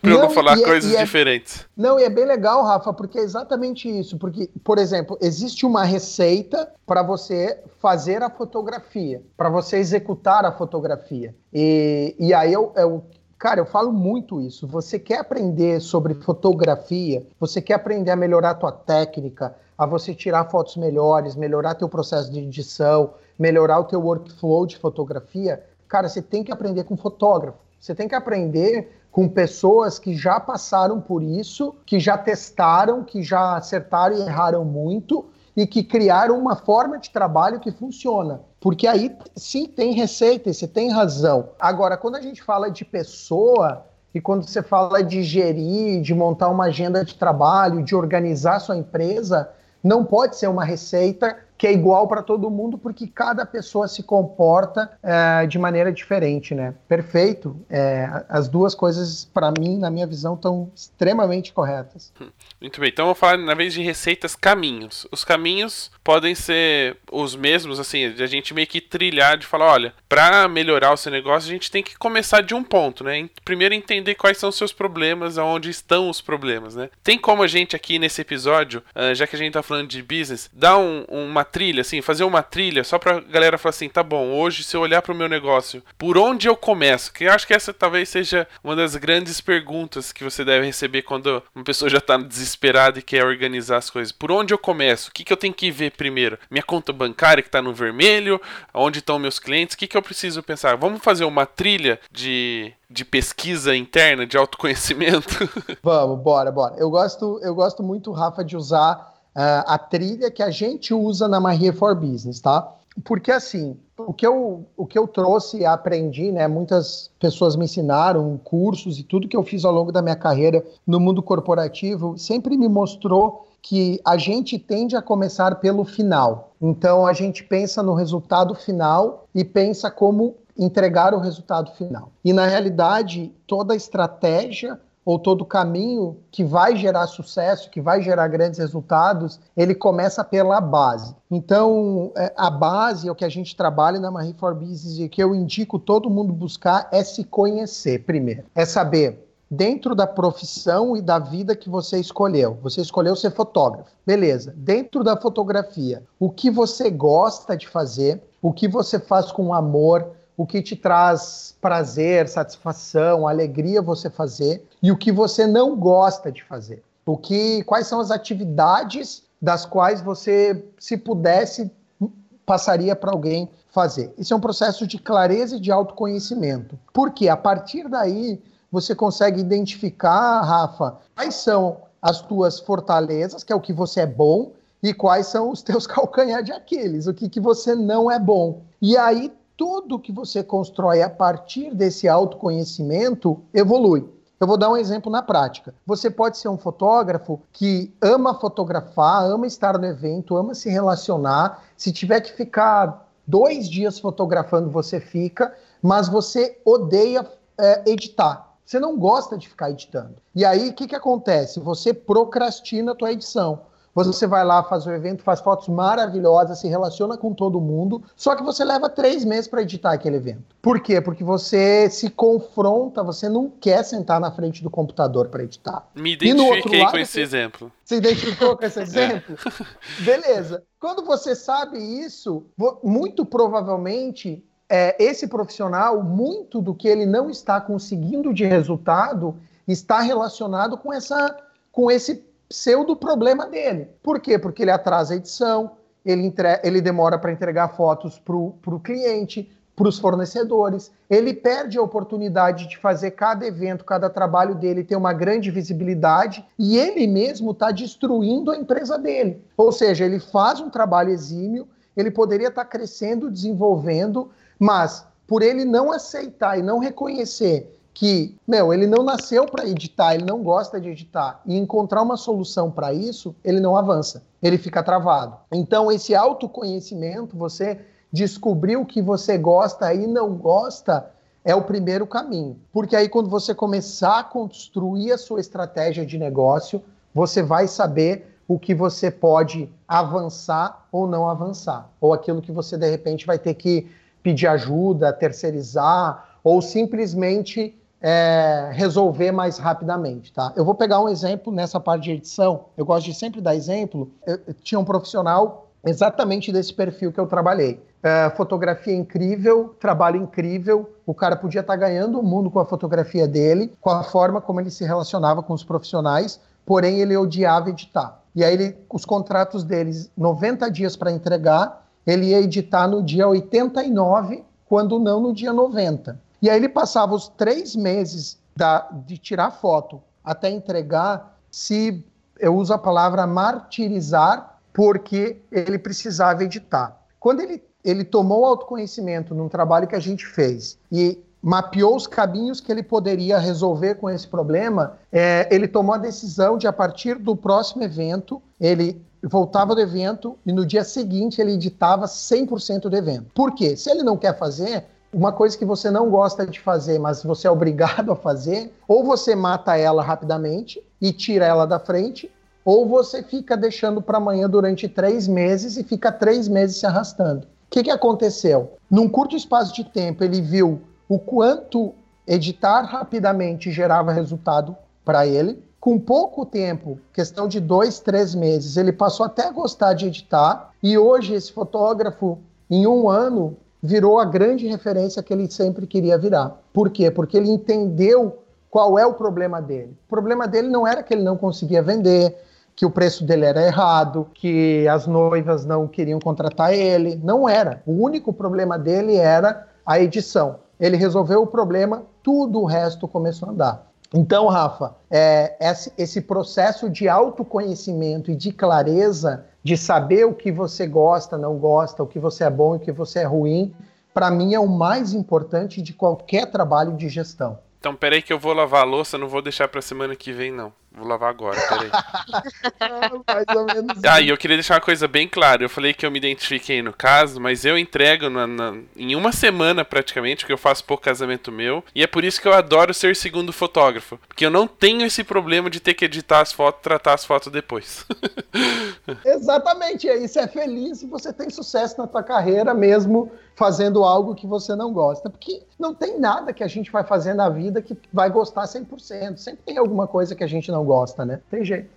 pra não, eu não falar é, coisas é, diferentes. Não, e é bem legal, Rafa, porque é exatamente isso, porque, por exemplo, existe uma receita para você fazer a fotografia, para você executar a fotografia. E, e aí eu, eu Cara, eu falo muito isso. Você quer aprender sobre fotografia, você quer aprender a melhorar a tua técnica, a você tirar fotos melhores, melhorar teu processo de edição, melhorar o teu workflow de fotografia, cara, você tem que aprender com fotógrafo. Você tem que aprender com pessoas que já passaram por isso, que já testaram, que já acertaram e erraram muito e que criaram uma forma de trabalho que funciona. Porque aí sim tem receita, você tem razão. Agora, quando a gente fala de pessoa, e quando você fala de gerir, de montar uma agenda de trabalho, de organizar sua empresa, não pode ser uma receita que é igual para todo mundo, porque cada pessoa se comporta é, de maneira diferente, né? Perfeito. É, as duas coisas, para mim, na minha visão, estão extremamente corretas. Muito bem. Então, vou falar, na vez de receitas, caminhos. Os caminhos podem ser os mesmos, assim, a gente meio que trilhar de falar, olha, para melhorar o seu negócio, a gente tem que começar de um ponto, né? Primeiro entender quais são os seus problemas, aonde estão os problemas, né? Tem como a gente aqui nesse episódio, já que a gente tá falando de business, dar um, uma trilha, assim, fazer uma trilha só pra galera falar assim, tá bom, hoje se eu olhar pro meu negócio, por onde eu começo? Que eu acho que essa talvez seja uma das grandes perguntas que você deve receber quando uma pessoa já tá desesperada e quer organizar as coisas. Por onde eu começo? O que, que eu tenho que ver primeiro? Minha conta bancária que tá no vermelho? Onde estão meus clientes? O que, que eu preciso pensar? Vamos fazer uma trilha de de pesquisa interna, de autoconhecimento? Vamos, bora, bora. Eu gosto, eu gosto muito, Rafa, de usar a trilha que a gente usa na Maria for Business, tá? Porque assim, o que eu, o que eu trouxe e aprendi, né? Muitas pessoas me ensinaram, cursos e tudo que eu fiz ao longo da minha carreira no mundo corporativo sempre me mostrou que a gente tende a começar pelo final. Então a gente pensa no resultado final e pensa como entregar o resultado final. E na realidade, toda a estratégia ou todo caminho que vai gerar sucesso, que vai gerar grandes resultados, ele começa pela base. Então, é, a base é o que a gente trabalha na Marie for Business e que eu indico todo mundo buscar é se conhecer primeiro. É saber dentro da profissão e da vida que você escolheu. Você escolheu ser fotógrafo. Beleza. Dentro da fotografia, o que você gosta de fazer, o que você faz com amor, o que te traz prazer, satisfação, alegria você fazer e o que você não gosta de fazer. O que, quais são as atividades das quais você, se pudesse, passaria para alguém fazer. Isso é um processo de clareza e de autoconhecimento. Porque a partir daí você consegue identificar, Rafa, quais são as tuas fortalezas, que é o que você é bom, e quais são os teus calcanhar de Aquiles, o que, que você não é bom. E aí tudo que você constrói a partir desse autoconhecimento evolui. Eu vou dar um exemplo na prática. Você pode ser um fotógrafo que ama fotografar, ama estar no evento, ama se relacionar. Se tiver que ficar dois dias fotografando, você fica, mas você odeia é, editar. Você não gosta de ficar editando. E aí, o que, que acontece? Você procrastina a tua edição. Você vai lá, faz o evento, faz fotos maravilhosas, se relaciona com todo mundo, só que você leva três meses para editar aquele evento. Por quê? Porque você se confronta, você não quer sentar na frente do computador para editar. Me identifiquei lado, com esse você... exemplo. Se identificou com esse exemplo? É. Beleza. Quando você sabe isso, muito provavelmente é, esse profissional, muito do que ele não está conseguindo de resultado está relacionado com essa com esse pseudo problema dele. Por quê? Porque ele atrasa a edição, ele, entre... ele demora para entregar fotos para o cliente, para os fornecedores, ele perde a oportunidade de fazer cada evento, cada trabalho dele ter uma grande visibilidade e ele mesmo está destruindo a empresa dele. Ou seja, ele faz um trabalho exímio, ele poderia estar tá crescendo, desenvolvendo, mas por ele não aceitar e não reconhecer que, meu, ele não nasceu para editar, ele não gosta de editar, e encontrar uma solução para isso, ele não avança, ele fica travado. Então, esse autoconhecimento, você descobrir o que você gosta e não gosta, é o primeiro caminho. Porque aí, quando você começar a construir a sua estratégia de negócio, você vai saber o que você pode avançar ou não avançar, ou aquilo que você de repente vai ter que pedir ajuda, terceirizar, ou simplesmente é, resolver mais rapidamente, tá? Eu vou pegar um exemplo nessa parte de edição. Eu gosto de sempre dar exemplo. Eu, eu tinha um profissional exatamente desse perfil que eu trabalhei. É, fotografia incrível, trabalho incrível. O cara podia estar tá ganhando o mundo com a fotografia dele, com a forma como ele se relacionava com os profissionais, porém ele odiava editar. E aí ele, os contratos deles, 90 dias para entregar, ele ia editar no dia 89, quando não no dia 90. E aí ele passava os três meses da, de tirar foto até entregar, se eu uso a palavra martirizar, porque ele precisava editar. Quando ele, ele tomou autoconhecimento num trabalho que a gente fez e mapeou os caminhos que ele poderia resolver com esse problema, é, ele tomou a decisão de, a partir do próximo evento, ele voltava do evento e no dia seguinte ele editava 100% do evento. Por quê? Se ele não quer fazer, uma coisa que você não gosta de fazer, mas você é obrigado a fazer, ou você mata ela rapidamente e tira ela da frente, ou você fica deixando para amanhã durante três meses e fica três meses se arrastando. O que, que aconteceu? Num curto espaço de tempo, ele viu o quanto editar rapidamente gerava resultado para ele. Com pouco tempo, questão de dois, três meses, ele passou até a gostar de editar. E hoje, esse fotógrafo, em um ano, virou a grande referência que ele sempre queria virar. Por quê? Porque ele entendeu qual é o problema dele. O problema dele não era que ele não conseguia vender, que o preço dele era errado, que as noivas não queriam contratar ele. Não era. O único problema dele era a edição. Ele resolveu o problema, tudo o resto começou a andar. Então, Rafa, é, esse, esse processo de autoconhecimento e de clareza, de saber o que você gosta, não gosta, o que você é bom e o que você é ruim, para mim é o mais importante de qualquer trabalho de gestão. Então, peraí que eu vou lavar a louça, não vou deixar pra semana que vem, não. Vou lavar agora, peraí. Mais ou menos. Ah, e eu queria deixar uma coisa bem clara. Eu falei que eu me identifiquei no caso, mas eu entrego na, na, em uma semana praticamente, porque eu faço pouco casamento meu. E é por isso que eu adoro ser segundo fotógrafo. Porque eu não tenho esse problema de ter que editar as fotos tratar as fotos depois. Exatamente. E aí você é feliz e você tem sucesso na tua carreira mesmo fazendo algo que você não gosta. Porque não tem nada que a gente vai fazer na vida que vai gostar 100%. Sempre tem alguma coisa que a gente não gosta, né? Tem jeito.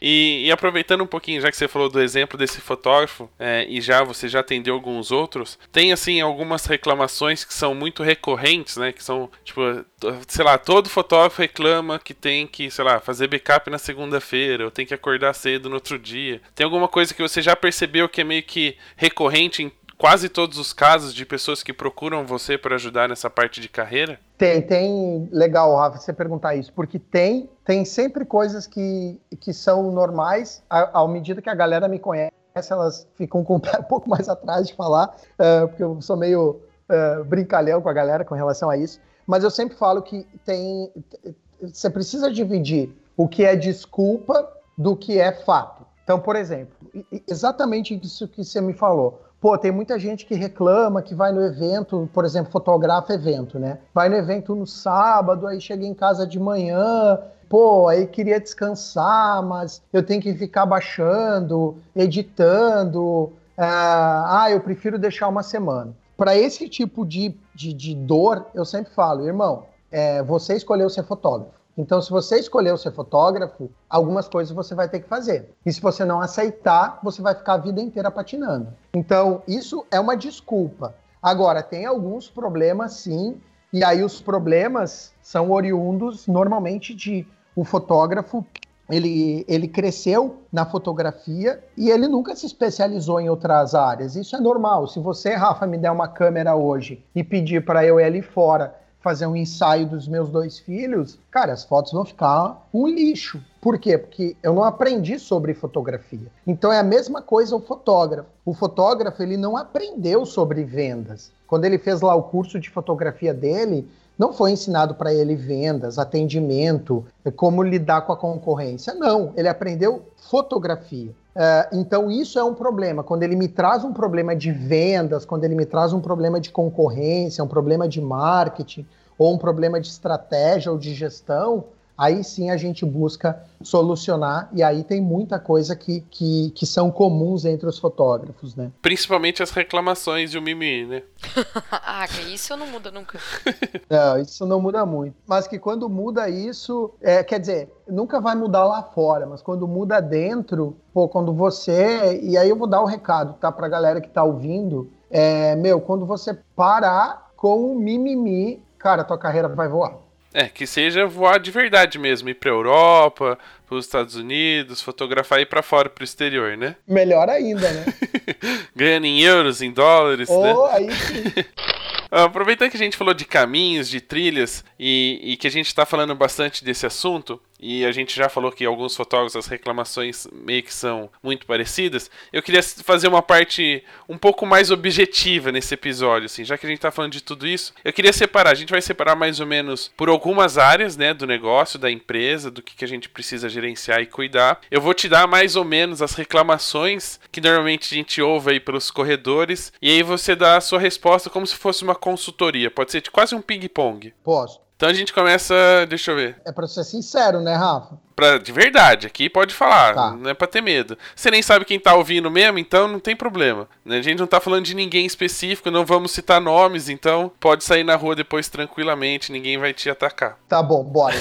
E, e, aproveitando um pouquinho, já que você falou do exemplo desse fotógrafo, é, e já você já atendeu alguns outros, tem assim algumas reclamações que são muito recorrentes, né? Que são, tipo, sei lá, todo fotógrafo reclama que tem que, sei lá, fazer backup na segunda-feira, ou tem que acordar cedo no outro dia. Tem alguma coisa que você já percebeu que é meio que recorrente em quase todos os casos de pessoas que procuram você para ajudar nessa parte de carreira? Tem, tem. Legal, Rafa, você perguntar isso, porque tem, tem sempre coisas que, que são normais, à, medida que a galera me conhece, elas ficam com um, pé um pouco mais atrás de falar, uh, porque eu sou meio uh, brincalhão com a galera com relação a isso. Mas eu sempre falo que tem. Você precisa dividir o que é desculpa do que é fato. Então, por exemplo, exatamente isso que você me falou. Pô, tem muita gente que reclama que vai no evento, por exemplo, fotografa evento, né? Vai no evento no sábado, aí chega em casa de manhã, pô, aí queria descansar, mas eu tenho que ficar baixando, editando. É, ah, eu prefiro deixar uma semana. Para esse tipo de, de, de, dor, eu sempre falo, irmão, é, você escolheu ser fotógrafo. Então, se você escolheu ser fotógrafo, algumas coisas você vai ter que fazer. E se você não aceitar, você vai ficar a vida inteira patinando. Então, isso é uma desculpa. Agora, tem alguns problemas sim, e aí os problemas são oriundos normalmente de o fotógrafo ele, ele cresceu na fotografia e ele nunca se especializou em outras áreas. Isso é normal. Se você, Rafa, me der uma câmera hoje e pedir para eu ir ali fora fazer um ensaio dos meus dois filhos, cara, as fotos vão ficar um lixo. Por quê? Porque eu não aprendi sobre fotografia. Então é a mesma coisa o fotógrafo. O fotógrafo, ele não aprendeu sobre vendas. Quando ele fez lá o curso de fotografia dele, não foi ensinado para ele vendas, atendimento, como lidar com a concorrência. Não, ele aprendeu fotografia. Uh, então, isso é um problema. Quando ele me traz um problema de vendas, quando ele me traz um problema de concorrência, um problema de marketing, ou um problema de estratégia ou de gestão, aí sim a gente busca solucionar, e aí tem muita coisa que, que, que são comuns entre os fotógrafos, né? Principalmente as reclamações e o mimimi, né? ah, que isso não muda nunca. não, isso não muda muito. Mas que quando muda isso, é, quer dizer, nunca vai mudar lá fora, mas quando muda dentro, pô, quando você. E aí eu vou dar o um recado, tá? Pra galera que tá ouvindo. É, meu, quando você parar com o mimimi, cara, tua carreira vai voar. É, que seja voar de verdade mesmo, ir pra Europa, pros Estados Unidos, fotografar e ir pra fora, pro exterior, né? Melhor ainda, né? Ganhando em euros, em dólares, oh, né? aí sim. Aproveitando que a gente falou de caminhos, de trilhas e, e que a gente está falando bastante desse assunto, e a gente já falou que alguns fotógrafos as reclamações meio que são muito parecidas. Eu queria fazer uma parte um pouco mais objetiva nesse episódio, assim, já que a gente está falando de tudo isso. Eu queria separar, a gente vai separar mais ou menos por algumas áreas, né, do negócio, da empresa, do que, que a gente precisa gerenciar e cuidar. Eu vou te dar mais ou menos as reclamações que normalmente a gente ouve aí pelos corredores, e aí você dá a sua resposta como se fosse uma consultoria. Pode ser quase um ping-pong. Posso. Então a gente começa. Deixa eu ver. É pra ser sincero, né, Rafa? Pra, de verdade, aqui pode falar, Tá. não é pra ter medo. Você nem sabe quem tá ouvindo mesmo, então não tem problema. né? A gente não tá falando de ninguém específico, não vamos citar nomes, então pode sair na rua depois tranquilamente, ninguém vai te atacar. Tá bom, bora.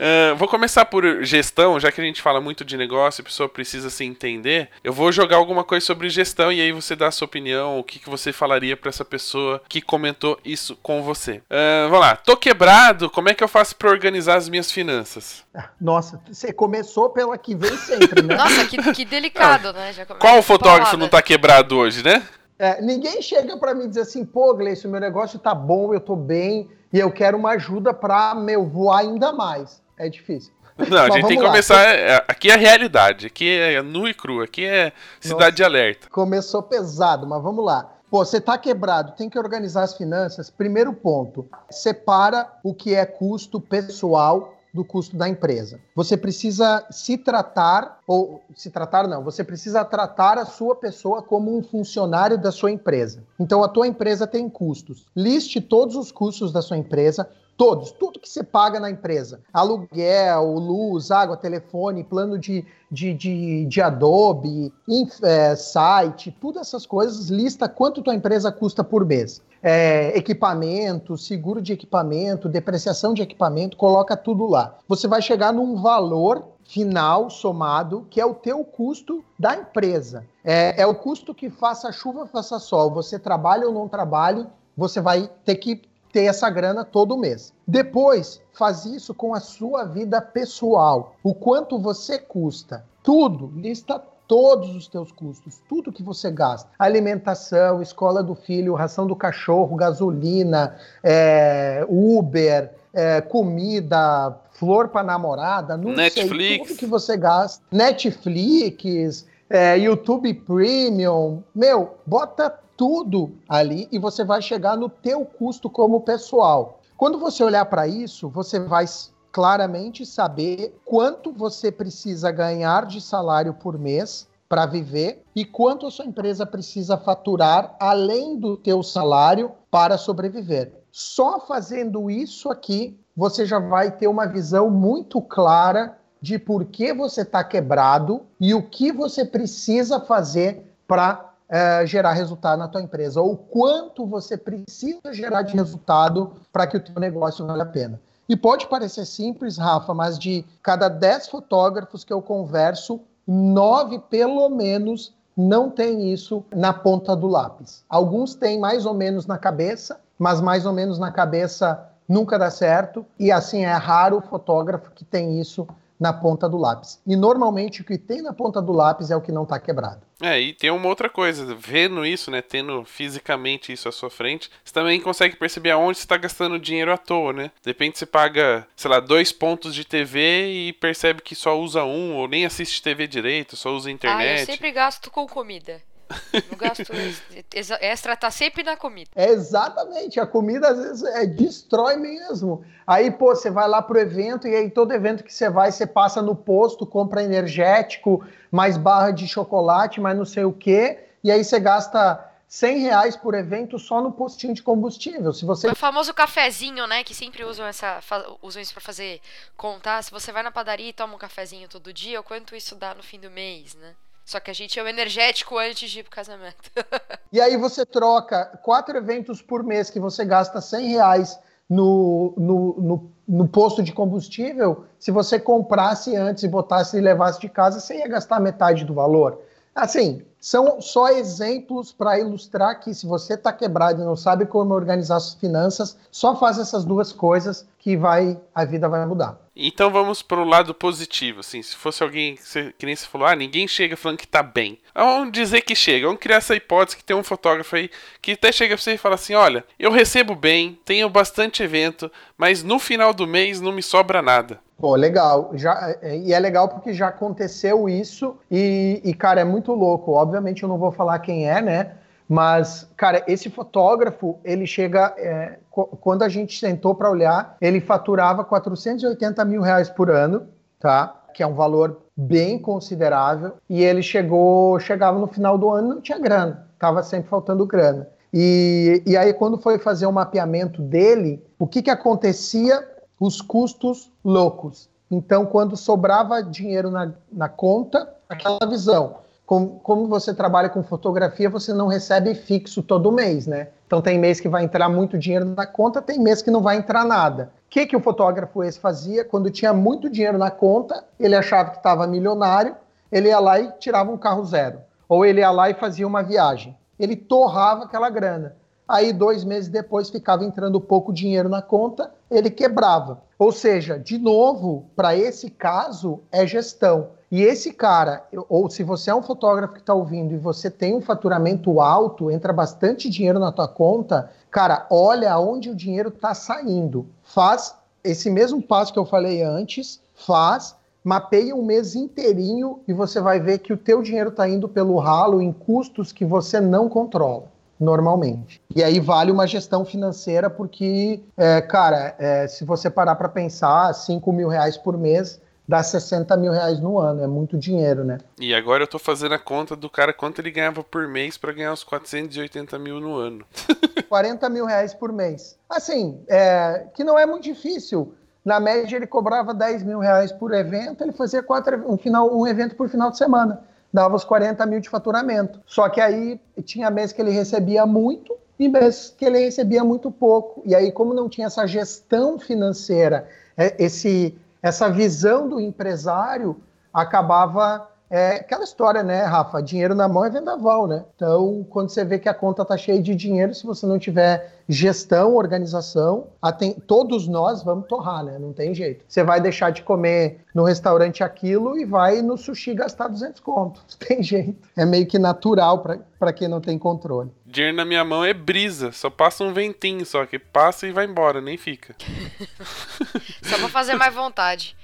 Ah, vou começar por gestão, já que a gente fala muito de negócio e a pessoa precisa se entender. Eu vou jogar alguma coisa sobre gestão e aí você dá a sua opinião, o que, que você falaria pra essa pessoa que comentou isso com você. Ah, vamos lá, tô quebrado, como é que eu faço pra organizar as minhas finanças? Nossa, você começou pela que vem sempre, né? Nossa, que, que delicado, né? Já começa Qual fotógrafo não tá quebrado hoje, né? É, ninguém chega pra mim e diz assim, pô, Gleice, o meu negócio tá bom, eu tô bem e eu quero uma ajuda pra, meu, voar ainda mais. É difícil. Não, a gente tem que lá. começar. é, Aqui é a realidade, aqui é nu e cru, aqui é cidade de alerta. Começou pesado, mas vamos lá. Pô, você tá quebrado, tem que organizar as finanças. Primeiro ponto, separa o que é custo pessoal do custo da empresa. Você precisa se tratar, ou se tratar não, você precisa tratar a sua pessoa como um funcionário da sua empresa. Então a tua empresa tem custos. Liste todos os custos da sua empresa, todos, tudo que você paga na empresa. Aluguel, luz, água, telefone, plano de, de, de, de Adobe, inf- é, site, todas essas coisas, lista quanto tua empresa custa por mês. É, equipamento, seguro de equipamento, depreciação de equipamento, coloca tudo lá. Você vai chegar num valor final somado, que é o teu custo da empresa. É, é o custo que faça chuva, faça sol. Você trabalha ou não trabalhe, você vai ter que ter essa grana todo mês. Depois, faz isso com a sua vida pessoal. O quanto você custa. Tudo, lista todos os teus custos, tudo que você gasta. Alimentação, escola do filho, ração do cachorro, gasolina, é, Uber, é, comida, flor para namorada, não Netflix. sei, tudo que você gasta. Netflix, é, YouTube Premium, meu, bota tudo ali e você vai chegar no teu custo como pessoal. Quando você olhar para isso, você vai claramente saber quanto você precisa ganhar de salário por mês para viver e quanto a sua empresa precisa faturar além do teu salário para sobreviver. Só fazendo isso aqui, você já vai ter uma visão muito clara de por que você está quebrado e o que você precisa fazer para eh, gerar resultado na tua empresa, ou quanto você precisa gerar de resultado para que o teu negócio valha a pena. E pode parecer simples, Rafa, mas de cada 10 fotógrafos que eu converso, nove pelo menos não tem isso na ponta do lápis. Alguns têm mais ou menos na cabeça, mas mais ou menos na cabeça nunca dá certo. E assim é raro o fotógrafo que tem isso na ponta do lápis. E normalmente o que tem na ponta do lápis é o que não está quebrado. É, e tem uma outra coisa, vendo isso, né, tendo fisicamente isso à sua frente, você também consegue perceber aonde você está gastando dinheiro à toa, né? De repente você paga, sei lá, dois pontos de TV e percebe que só usa um, ou nem assiste TV direito, só usa Ah, internet. eu sempre gasto com comida. Não gasto ex- extra, tá sempre na comida. É exatamente, a comida às vezes é, destrói mesmo. Aí, pô, você vai lá pro evento e aí todo evento que você vai, você passa no posto, compra energético, mais barra de chocolate, mais não sei o quê, e aí você gasta 100 reais por evento só no postinho de combustível. Se você O famoso cafezinho, né? Que sempre usam, essa, usam isso pra fazer contar. Se você vai na padaria e toma um cafezinho todo dia, o quanto isso dá no fim do mês, né? Só que a gente é o energético antes de ir pro casamento. E aí você troca quatro eventos por mês que você gasta 100 reais no, no, no, no posto de combustível. Se você comprasse antes e botasse e levasse de casa, você ia gastar metade do valor. Assim, são só exemplos para ilustrar que se você está quebrado e não sabe como organizar suas finanças, só faz essas duas coisas que vai a vida vai mudar. Então vamos para o lado positivo, assim, se fosse alguém que nem você falou, ah, ninguém chega falando que tá bem. Vamos dizer que chega, vamos criar essa hipótese que tem um fotógrafo aí que até chega pra você e fala assim, olha, eu recebo bem, tenho bastante evento, mas no final do mês não me sobra nada. Pô, legal. Já, é, e é legal porque já aconteceu isso e, e, cara, é muito louco. Obviamente eu não vou falar quem é, né? Mas, cara, esse fotógrafo, ele chega. É, quando a gente sentou para olhar, ele faturava 480 mil reais por ano, tá? Que é um valor bem considerável. E ele chegou, chegava no final do ano não tinha grana, tava sempre faltando grana. E, e aí, quando foi fazer o mapeamento dele, o que, que acontecia? Os custos loucos. Então, quando sobrava dinheiro na, na conta, aquela visão como, como você trabalha com fotografia, você não recebe fixo todo mês, né? Então tem mês que vai entrar muito dinheiro na conta, tem mês que não vai entrar nada. O que, que o fotógrafo esse fazia? Quando tinha muito dinheiro na conta, ele achava que estava milionário, ele ia lá e tirava um carro zero. Ou ele ia lá e fazia uma viagem. Ele torrava aquela grana. Aí, dois meses depois, ficava entrando pouco dinheiro na conta, ele quebrava. Ou seja, de novo, para esse caso, é gestão. E esse cara, ou se você é um fotógrafo que está ouvindo e você tem um faturamento alto, entra bastante dinheiro na tua conta, cara, olha aonde o dinheiro está saindo. Faz esse mesmo passo que eu falei antes, faz, mapeia um mês inteirinho e você vai ver que o teu dinheiro está indo pelo ralo em custos que você não controla normalmente. E aí vale uma gestão financeira porque, é, cara, é, se você parar para pensar, 5 mil reais por mês dá 60 mil reais no ano, é muito dinheiro, né? E agora eu tô fazendo a conta do cara quanto ele ganhava por mês para ganhar os 480 mil no ano. 40 mil reais por mês. Assim, é, que não é muito difícil. Na média ele cobrava 10 mil reais por evento, ele fazia quatro, um, final, um evento por final de semana. Dava os 40 mil de faturamento. Só que aí tinha mês que ele recebia muito e mês que ele recebia muito pouco. E aí, como não tinha essa gestão financeira, é, esse essa visão do empresário acabava é aquela história, né, Rafa? Dinheiro na mão é vendaval, né? Então, quando você vê que a conta tá cheia de dinheiro, se você não tiver gestão, organização, todos nós vamos torrar, né? Não tem jeito. Você vai deixar de comer no restaurante aquilo e vai no sushi gastar 200 contos. Não tem jeito. É meio que natural para quem não tem controle. Dinheiro na minha mão é brisa, só passa um ventinho só, que passa e vai embora, nem fica. só pra fazer mais vontade.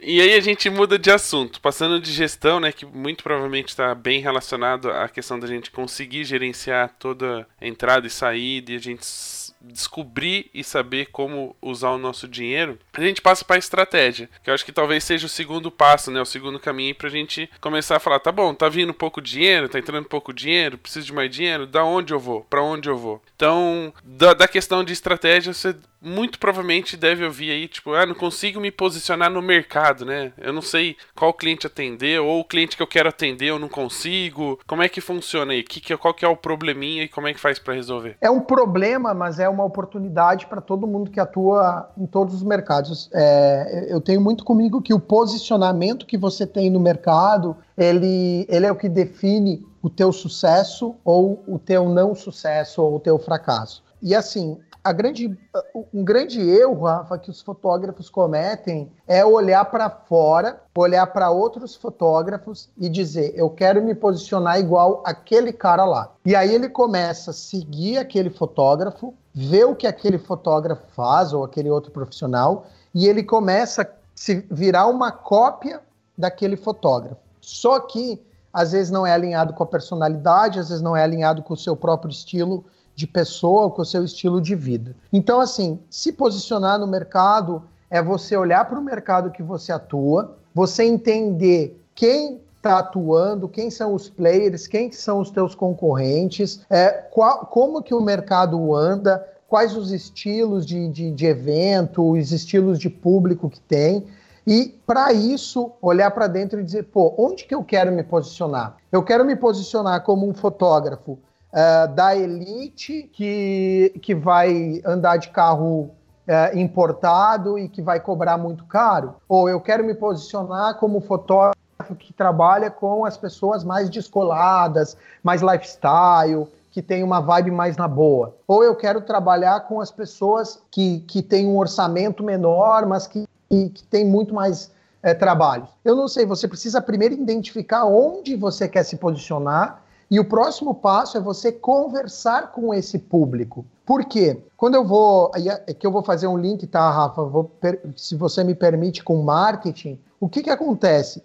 E aí a gente muda de assunto, passando de gestão, né, que muito provavelmente está bem relacionado à questão da gente conseguir gerenciar toda a entrada e saída e a gente descobrir e saber como usar o nosso dinheiro, a gente passa para a estratégia, que eu acho que talvez seja o segundo passo, né, o segundo caminho para a gente começar a falar, tá bom, tá vindo pouco dinheiro, tá entrando pouco dinheiro, preciso de mais dinheiro, da onde eu vou, para onde eu vou. Então, da, da questão de estratégia, você muito provavelmente deve ouvir aí, tipo, ah, não consigo me posicionar no mercado, né? Eu não sei qual cliente atender, ou o cliente que eu quero atender eu não consigo. Como é que funciona aí? Que, que, qual que é o probleminha e como é que faz para resolver? É um problema, mas é uma oportunidade para todo mundo que atua em todos os mercados. É, eu tenho muito comigo que o posicionamento que você tem no mercado, ele, ele é o que define o teu sucesso ou o teu não sucesso ou o teu fracasso. E assim, a grande, um grande erro, Rafa, que os fotógrafos cometem é olhar para fora, olhar para outros fotógrafos e dizer: eu quero me posicionar igual aquele cara lá. E aí ele começa a seguir aquele fotógrafo, ver o que aquele fotógrafo faz ou aquele outro profissional, e ele começa a se virar uma cópia daquele fotógrafo. Só que às vezes não é alinhado com a personalidade, às vezes não é alinhado com o seu próprio estilo de pessoa, com o seu estilo de vida. Então, assim, se posicionar no mercado é você olhar para o mercado que você atua, você entender quem está atuando, quem são os players, quem são os teus concorrentes, é, qual, como que o mercado anda, quais os estilos de, de, de evento, os estilos de público que tem. E para isso, olhar para dentro e dizer, pô, onde que eu quero me posicionar? Eu quero me posicionar como um fotógrafo uh, da elite que, que vai andar de carro uh, importado e que vai cobrar muito caro? Ou eu quero me posicionar como fotógrafo que trabalha com as pessoas mais descoladas, mais lifestyle, que tem uma vibe mais na boa. Ou eu quero trabalhar com as pessoas que, que têm um orçamento menor, mas que e que tem muito mais é, trabalho. Eu não sei, você precisa primeiro identificar onde você quer se posicionar e o próximo passo é você conversar com esse público. Por quê? Quando eu vou. É que eu vou fazer um link, tá, Rafa? Vou, se você me permite, com marketing, o que, que acontece?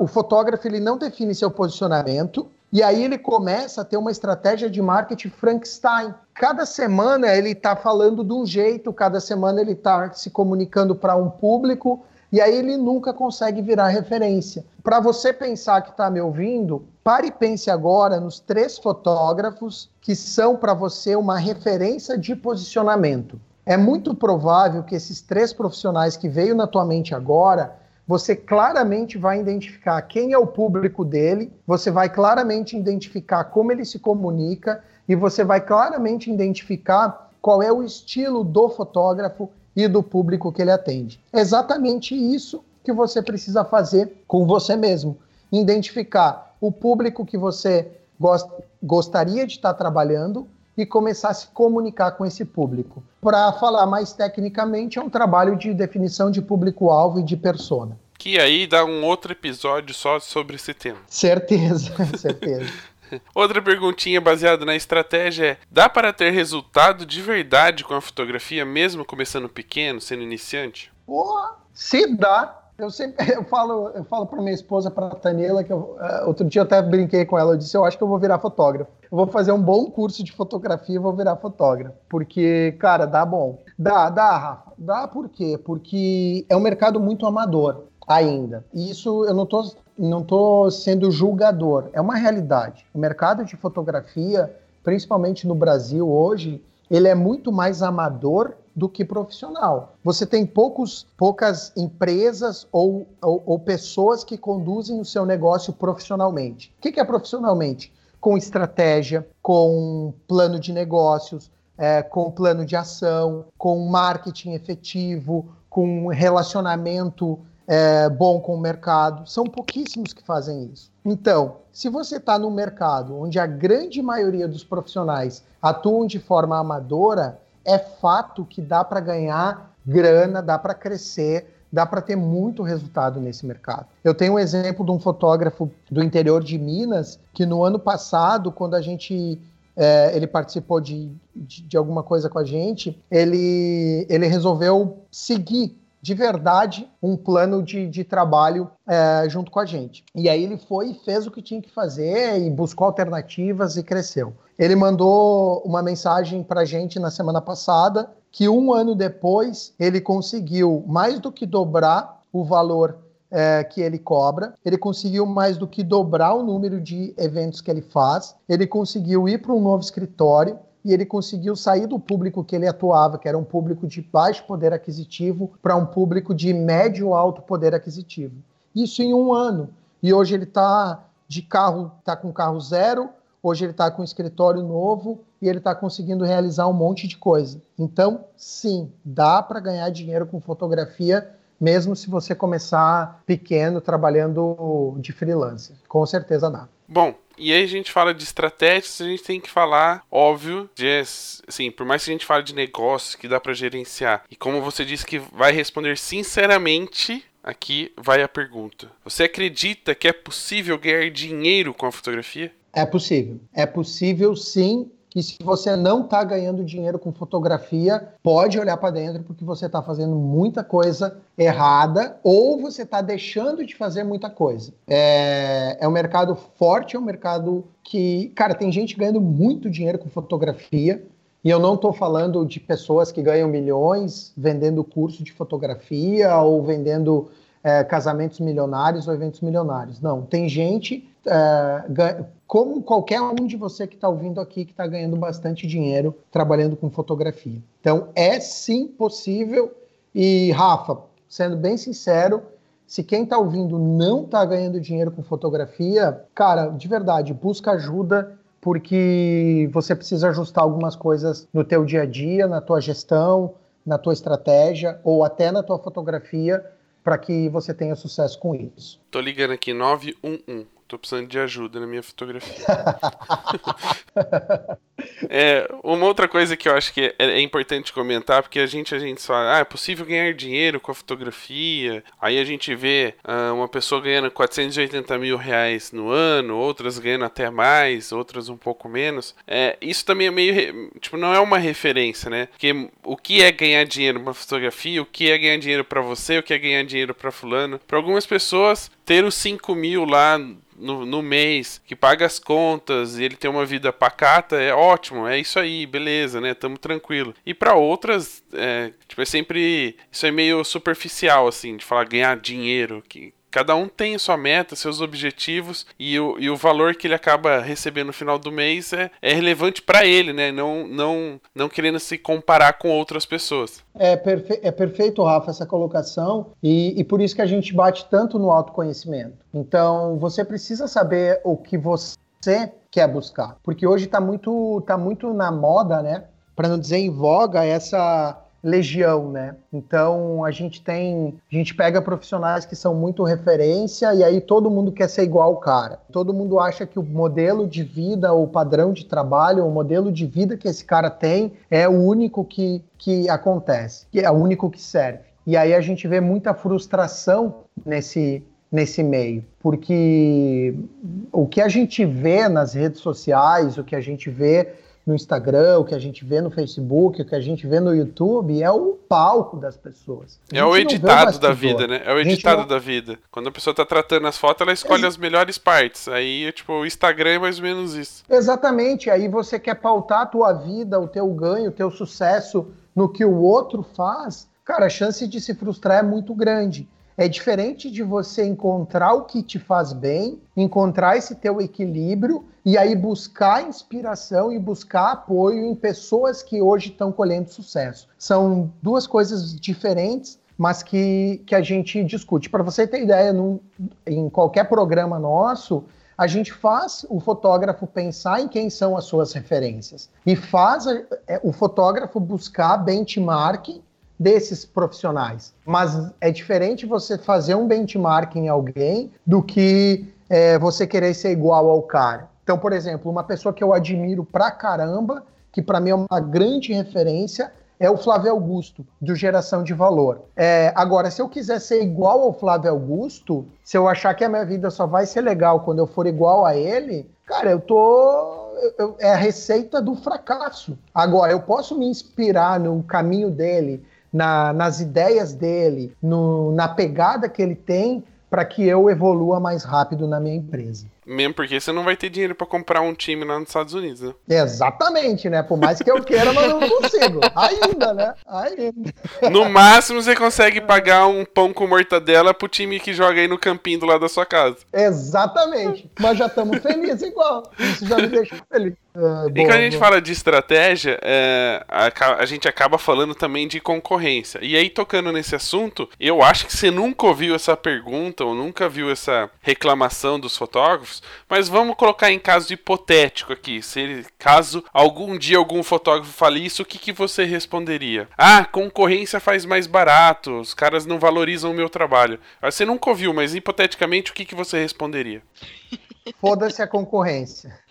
o fotógrafo ele não define seu posicionamento e aí ele começa a ter uma estratégia de marketing Frankenstein. Cada semana ele está falando de um jeito, cada semana ele está se comunicando para um público e aí ele nunca consegue virar referência. Para você pensar que está me ouvindo, pare e pense agora nos três fotógrafos que são para você uma referência de posicionamento. É muito provável que esses três profissionais que veio na tua mente agora, você claramente vai identificar quem é o público dele, você vai claramente identificar como ele se comunica e você vai claramente identificar qual é o estilo do fotógrafo e do público que ele atende. É exatamente isso que você precisa fazer com você mesmo. Identificar o público que você gost gostaria de estar trabalhando e começar a se comunicar com esse público. Para falar mais tecnicamente, é um trabalho de definição de público-alvo e de persona. Que aí dá um outro episódio só sobre esse tema. Certeza, certeza. Outra perguntinha baseada na estratégia é: dá para ter resultado de verdade com a fotografia, mesmo começando pequeno, sendo iniciante? Porra, se dá. Eu sempre eu falo, eu falo para minha esposa, para Tanela, que eu, uh, outro dia eu até brinquei com ela, eu disse: eu acho que eu vou virar fotógrafo. Eu vou fazer um bom curso de fotografia e vou virar fotógrafo. Porque, cara, dá bom. Dá, dá, Rafa. Dá por quê? Porque é um mercado muito amador ainda. E isso eu não estou não tô sendo julgador, é uma realidade. O mercado de fotografia, principalmente no Brasil hoje, ele é muito mais amador do que profissional. Você tem poucos, poucas empresas ou, ou, ou pessoas que conduzem o seu negócio profissionalmente. O que, que é profissionalmente? Com estratégia, com plano de negócios, é, com plano de ação, com marketing efetivo, com relacionamento é, bom com o mercado. São pouquíssimos que fazem isso. Então, se você está no mercado onde a grande maioria dos profissionais atuam de forma amadora, é fato que dá para ganhar grana, dá para crescer, dá para ter muito resultado nesse mercado. Eu tenho um exemplo de um fotógrafo do interior de Minas que no ano passado, quando a gente é, ele participou de, de, de, alguma coisa com a gente, ele, ele resolveu seguir de verdade um plano de, de trabalho é, junto com a gente. E aí ele foi e fez o que tinha que fazer e buscou alternativas e cresceu. Ele mandou uma mensagem para a gente na semana passada que um ano depois ele conseguiu mais do que dobrar o valor é, que ele cobra, ele conseguiu mais do que dobrar o número de eventos que ele faz, ele conseguiu ir para um novo escritório, e ele conseguiu sair do público que ele atuava, que era um público de baixo poder aquisitivo, para um público de médio alto poder aquisitivo. Isso em um ano. E hoje ele está de carro, está com carro zero, hoje ele está com escritório novo e ele está conseguindo realizar um monte de coisa. Então, sim, dá para ganhar dinheiro com fotografia, mesmo se você começar pequeno, trabalhando de freelancer. Com certeza dá. Bom, e aí a gente fala de estratégias, a gente tem que falar, óbvio, de assim, por mais que a gente fale de negócios que dá para gerenciar. E como você disse que vai responder sinceramente, aqui vai a pergunta. Você acredita que é possível ganhar dinheiro com a fotografia? É possível. É possível sim que se você não está ganhando dinheiro com fotografia, pode olhar para dentro porque você está fazendo muita coisa errada ou você está deixando de fazer muita coisa. É, é um mercado forte, é um mercado que, cara, tem gente ganhando muito dinheiro com fotografia. E eu não estou falando de pessoas que ganham milhões vendendo curso de fotografia ou vendendo é, casamentos milionários ou eventos milionários. Não, tem gente é, como qualquer um de você que está ouvindo aqui que está ganhando bastante dinheiro trabalhando com fotografia. Então é sim possível. E Rafa, sendo bem sincero, se quem está ouvindo não está ganhando dinheiro com fotografia, cara, de verdade, busca ajuda porque você precisa ajustar algumas coisas no teu dia a dia, na tua gestão, na tua estratégia ou até na tua fotografia para que você tenha sucesso com isso. Tô ligando aqui 911 Tô precisando de ajuda na minha fotografia. é, uma outra coisa que eu acho que é, é, importante comentar, porque a gente, a gente fala, ah, é possível ganhar dinheiro com a fotografia. Aí a gente vê ah, uma pessoa ganhando 480 mil reais no ano, outras ganhando até mais, outras um pouco menos. É, isso também é meio, tipo, não é uma referência, né? Porque o que é ganhar dinheiro numa fotografia, o que é ganhar dinheiro para você, o que é ganhar dinheiro para fulano. Para algumas pessoas, ter os 5 mil lá no, no, mês, que paga as contas e ele tem uma vida pacata, é ótimo, é isso aí, beleza, né? Tamo tranquilo. E para outras, é, tipo, é sempre. Isso é meio superficial, assim, de falar ganhar dinheiro, que Cada um tem sua meta, seus objetivos e o, e o valor que ele acaba recebendo no final do mês é, é relevante para ele, né? Não, não, não querendo se comparar com outras pessoas. É, perfe é perfeito, Rafa, essa colocação e, e por isso que a gente bate tanto no autoconhecimento. Então, você precisa saber o que você quer buscar, porque hoje está muito, tá muito na moda, né? Para não dizer em voga, essa legião, né? Então a gente tem, a gente pega profissionais que são muito referência e aí todo mundo quer ser igual ao cara. Todo mundo acha que o modelo de vida, o padrão de trabalho, o modelo de vida que esse cara tem é o único que, que acontece, que é o único que serve. E aí a gente vê muita frustração nesse nesse meio, porque o que a gente vê nas redes sociais, o que a gente vê no Instagram, o que a gente vê no Facebook, o que a gente vê no YouTube é o palco das pessoas. É o editado da vida, né? É o editado não... da vida. Quando a pessoa tá tratando as fotos, ela escolhe as melhores partes. Aí, tipo, o Instagram é mais ou menos isso. Exatamente. Aí você quer pautar a tua vida, o teu ganho, o teu sucesso no que o outro faz, cara, a chance de se frustrar é muito grande. É diferente de você encontrar o que te faz bem, encontrar esse teu equilíbrio e aí buscar inspiração e buscar apoio em pessoas que hoje estão colhendo sucesso. São duas coisas diferentes, mas que, que a gente discute. Para você ter ideia, num, em qualquer programa nosso, a gente faz o fotógrafo pensar em quem são as suas referências e faz é, o fotógrafo buscar benchmark desses profissionais. Mas é diferente você fazer um benchmark em alguém do que é, você querer ser igual ao cara. Então, por exemplo, uma pessoa que eu admiro pra caramba, que para mim é uma grande referência, é o Flávio Augusto, do Geração de Valor. É, agora, se eu quiser ser igual ao Flávio Augusto, se eu achar que a minha vida só vai ser legal quando eu for igual a ele, cara, eu tô. É a receita do fracasso. Agora, eu posso me inspirar no caminho dele, na, nas ideias dele, no, na pegada que ele tem para que eu evolua mais rápido na minha empresa. Mesmo porque você não vai ter dinheiro para comprar um time lá nos Estados Unidos, né? Exatamente, né? Por mais que eu queira, mas não consigo. Ainda, né? Ainda. No máximo você consegue pagar um pão com mortadela pro time que joga aí no campinho do lado da sua casa. Exatamente. Mas já estamos felizes igual. Isso já me deixa feliz. É, e quando a gente fala de estratégia, é, a, a, gente acaba falando também de concorrência. E aí, tocando nesse assunto, eu acho que você nunca ouviu essa pergunta ou nunca viu essa reclamação dos fotógrafos, mas vamos colocar em caso hipotético aqui. Se caso algum dia algum fotógrafo fale isso, o que, que você responderia? Ah, concorrência faz mais barato, os caras não valorizam o meu trabalho. Você nunca ouviu, mas hipoteticamente, o que, que você responderia? Foda-se a concorrência.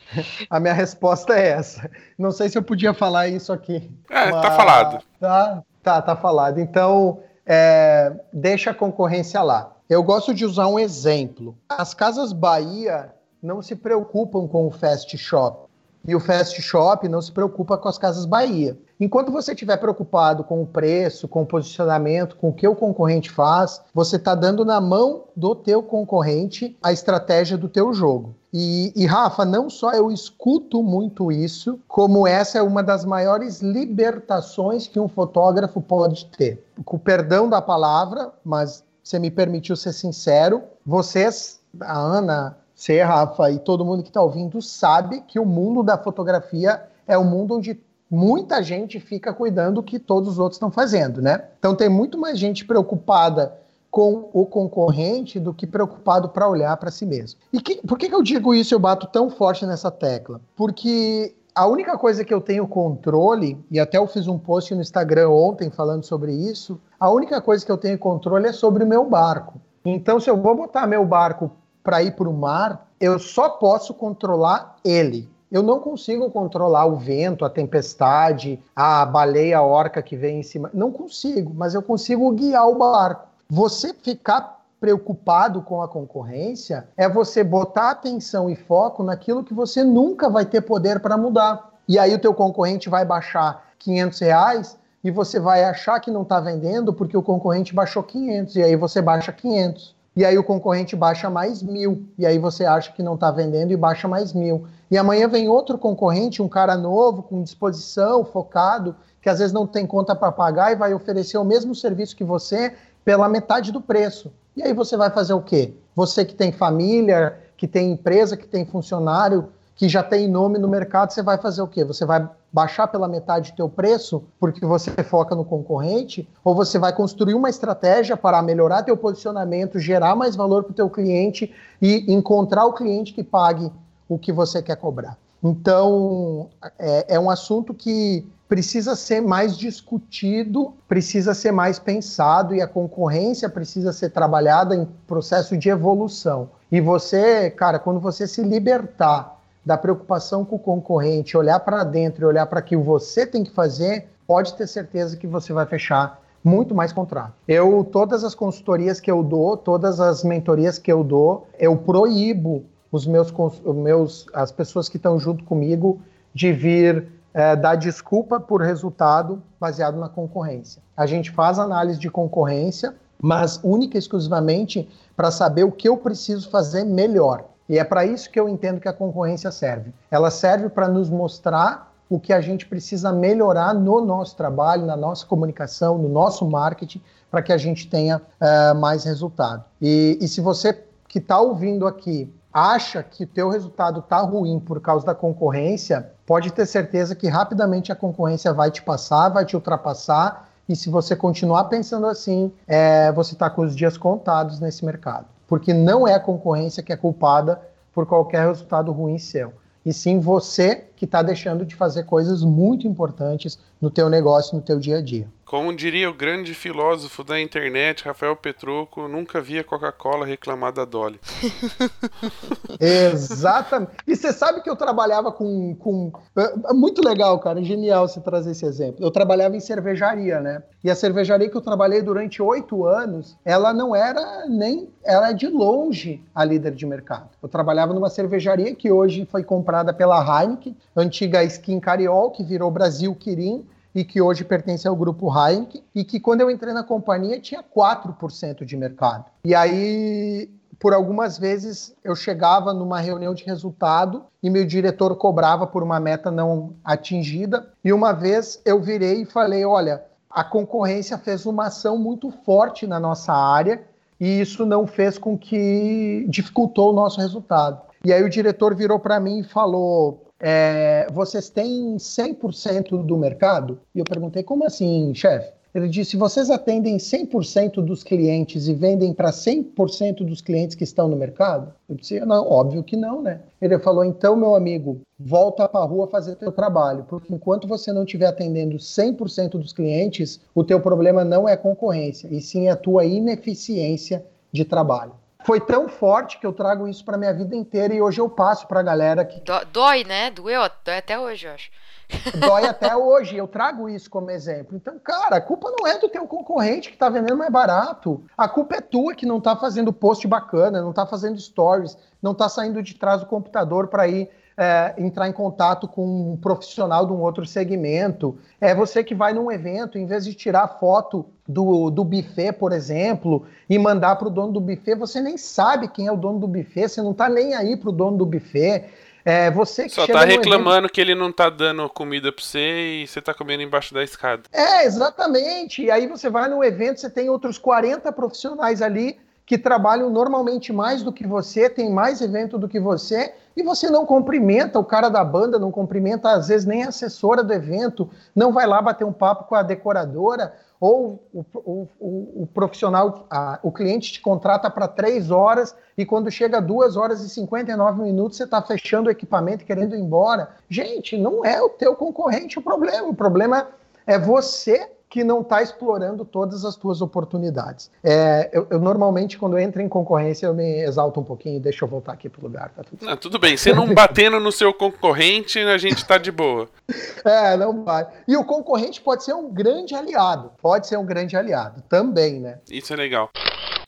A minha resposta é essa. Não sei se eu podia falar isso aqui. É, tá mas... tá falado. Tá, tá, tá falado. Então, é, deixa a concorrência lá. Eu gosto de usar um exemplo. As casas Bahia não se preocupam com o fast shop. E o fast shop não se preocupa com as casas Bahia. Enquanto você estiver preocupado com o preço, com o posicionamento, com o que o concorrente faz, você está dando na mão do teu concorrente a estratégia do teu jogo. E, e, Rafa, não só eu escuto muito isso, como essa é uma das maiores libertações que um fotógrafo pode ter. Com perdão da palavra, mas você me permitiu ser sincero, vocês, a Ana, você, Rafa, e todo mundo que está ouvindo sabe que o mundo da fotografia é um mundo onde muita gente fica cuidando do que todos os outros estão fazendo, né? Então tem muito mais gente preocupada com o concorrente do que preocupado para olhar para si mesmo. E que, por que, que eu digo isso? Eu bato tão forte nessa tecla? Porque a única coisa que eu tenho controle, e até eu fiz um post no Instagram ontem falando sobre isso, a única coisa que eu tenho controle é sobre o meu barco. Então, se eu vou botar meu barco para ir para o mar, eu só posso controlar ele. Eu não consigo controlar o vento, a tempestade, a baleia a orca que vem em cima. Não consigo, mas eu consigo guiar o barco. Você ficar preocupado com a concorrência é você botar atenção e foco naquilo que você nunca vai ter poder para mudar. E aí o teu concorrente vai baixar 500 reais e você vai achar que não está vendendo porque o concorrente baixou 500 e aí você baixa 500. E aí o concorrente baixa mais mil e aí você acha que não está vendendo e baixa mais mil. E amanhã vem outro concorrente, um cara novo, com disposição, focado, que às vezes não tem conta para pagar e vai oferecer o mesmo serviço que você pela metade do preço. E aí você vai fazer o quê? Você que tem família, que tem empresa, que tem funcionário, que já tem nome no mercado, você vai fazer o quê? Você vai baixar pela metade o teu preço porque você foca no concorrente? Ou você vai construir uma estratégia para melhorar teu posicionamento, gerar mais valor para o teu cliente e encontrar o cliente que pague o que você quer cobrar? Então, é, é um assunto que precisa ser mais discutido, precisa ser mais pensado e a concorrência precisa ser trabalhada em processo de evolução. E você, cara, quando você se libertar da preocupação com o concorrente, olhar para dentro e olhar para o que você tem que fazer, pode ter certeza que você vai fechar muito mais contrato. Eu todas as consultorias que eu dou, todas as mentorias que eu dou, eu proíbo os meus, meus as pessoas que estão junto comigo de vir é, dar desculpa por resultado baseado na concorrência. A gente faz análise de concorrência, mas única e exclusivamente para saber o que eu preciso fazer melhor. E é para isso que eu entendo que a concorrência serve. Ela serve para nos mostrar o que a gente precisa melhorar no nosso trabalho, na nossa comunicação, no nosso marketing, para que a gente tenha uh, mais resultado. E, e se você que está ouvindo aqui acha que o teu resultado está ruim por causa da concorrência, pode ter certeza que rapidamente a concorrência vai te passar, vai te ultrapassar, e se você continuar pensando assim, é, você está com os dias contados nesse mercado. Porque não é a concorrência que é culpada por qualquer resultado ruim seu. E sim você que está deixando de fazer coisas muito importantes no teu negócio, no teu dia a dia. Como diria o grande filósofo da internet, Rafael Petrucco, nunca via Coca-Cola reclamar da Dolly. Exatamente. E você sabe que eu trabalhava com, com. É, é muito legal, cara. Genial você trazer esse exemplo. Eu trabalhava em cervejaria, né? E a cervejaria que eu trabalhei durante oito anos, ela não era nem. Ela é de longe a líder de mercado. Eu trabalhava numa cervejaria que hoje foi comprada pela Heineken, antiga Skin Cariol, que virou Brasil Quirim e que hoje pertence ao grupo Heineken, e que quando eu entrei na companhia tinha 4% de mercado. E aí, por algumas vezes, eu chegava numa reunião de resultado e meu diretor cobrava por uma meta não atingida, e uma vez eu virei e falei: olha, a concorrência fez uma ação muito forte na nossa área e isso não fez com que dificultou o nosso resultado. E aí o diretor virou para mim e falou: é, vocês têm 100% do mercado? E eu perguntei, como assim, chefe? Ele disse: vocês atendem 100% dos clientes e vendem para 100% dos clientes que estão no mercado? Eu disse: não, óbvio que não, né? Ele falou: então, meu amigo, volta para a rua fazer teu trabalho, porque enquanto você não estiver atendendo 100% dos clientes, o teu problema não é concorrência, e sim a tua ineficiência de trabalho foi tão forte que eu trago isso para minha vida inteira e hoje eu passo para a galera que dói, né? Doeu, dói até hoje, eu acho. Dói até hoje, eu trago isso como exemplo. Então, cara, a culpa não é do teu concorrente que está vendendo mais barato. A culpa é tua que não está fazendo post bacana, não está fazendo stories, não está saindo de trás do computador para ir é, entrar em contato com um profissional de um outro segmento. É você que vai num evento, em vez de tirar foto do, do buffet, por exemplo, e mandar para o dono do buffet, você nem sabe quem é o dono do buffet, você não está nem aí para o dono do buffet. É, você Só tá reclamando evento... que ele não tá dando comida para você e você tá comendo embaixo da escada. É, exatamente. E aí você vai no evento, você tem outros 40 profissionais ali que trabalham normalmente mais do que você, tem mais evento do que você, e você não cumprimenta o cara da banda, não cumprimenta às vezes nem a assessora do evento, não vai lá bater um papo com a decoradora, ou o, o, o, o profissional, a, o cliente te contrata para três horas e quando chega duas horas e 59 minutos você está fechando o equipamento querendo ir embora. Gente, não é o teu concorrente o problema, o problema é você que não está explorando todas as tuas oportunidades. É, eu, eu, normalmente, quando eu entro em concorrência, eu me exalto um pouquinho, deixa eu voltar aqui pro lugar. Tá tudo, não, tudo bem, você não batendo no seu concorrente, a gente tá de boa. É, não vai. E o concorrente pode ser um grande aliado, pode ser um grande aliado também, né? Isso é legal.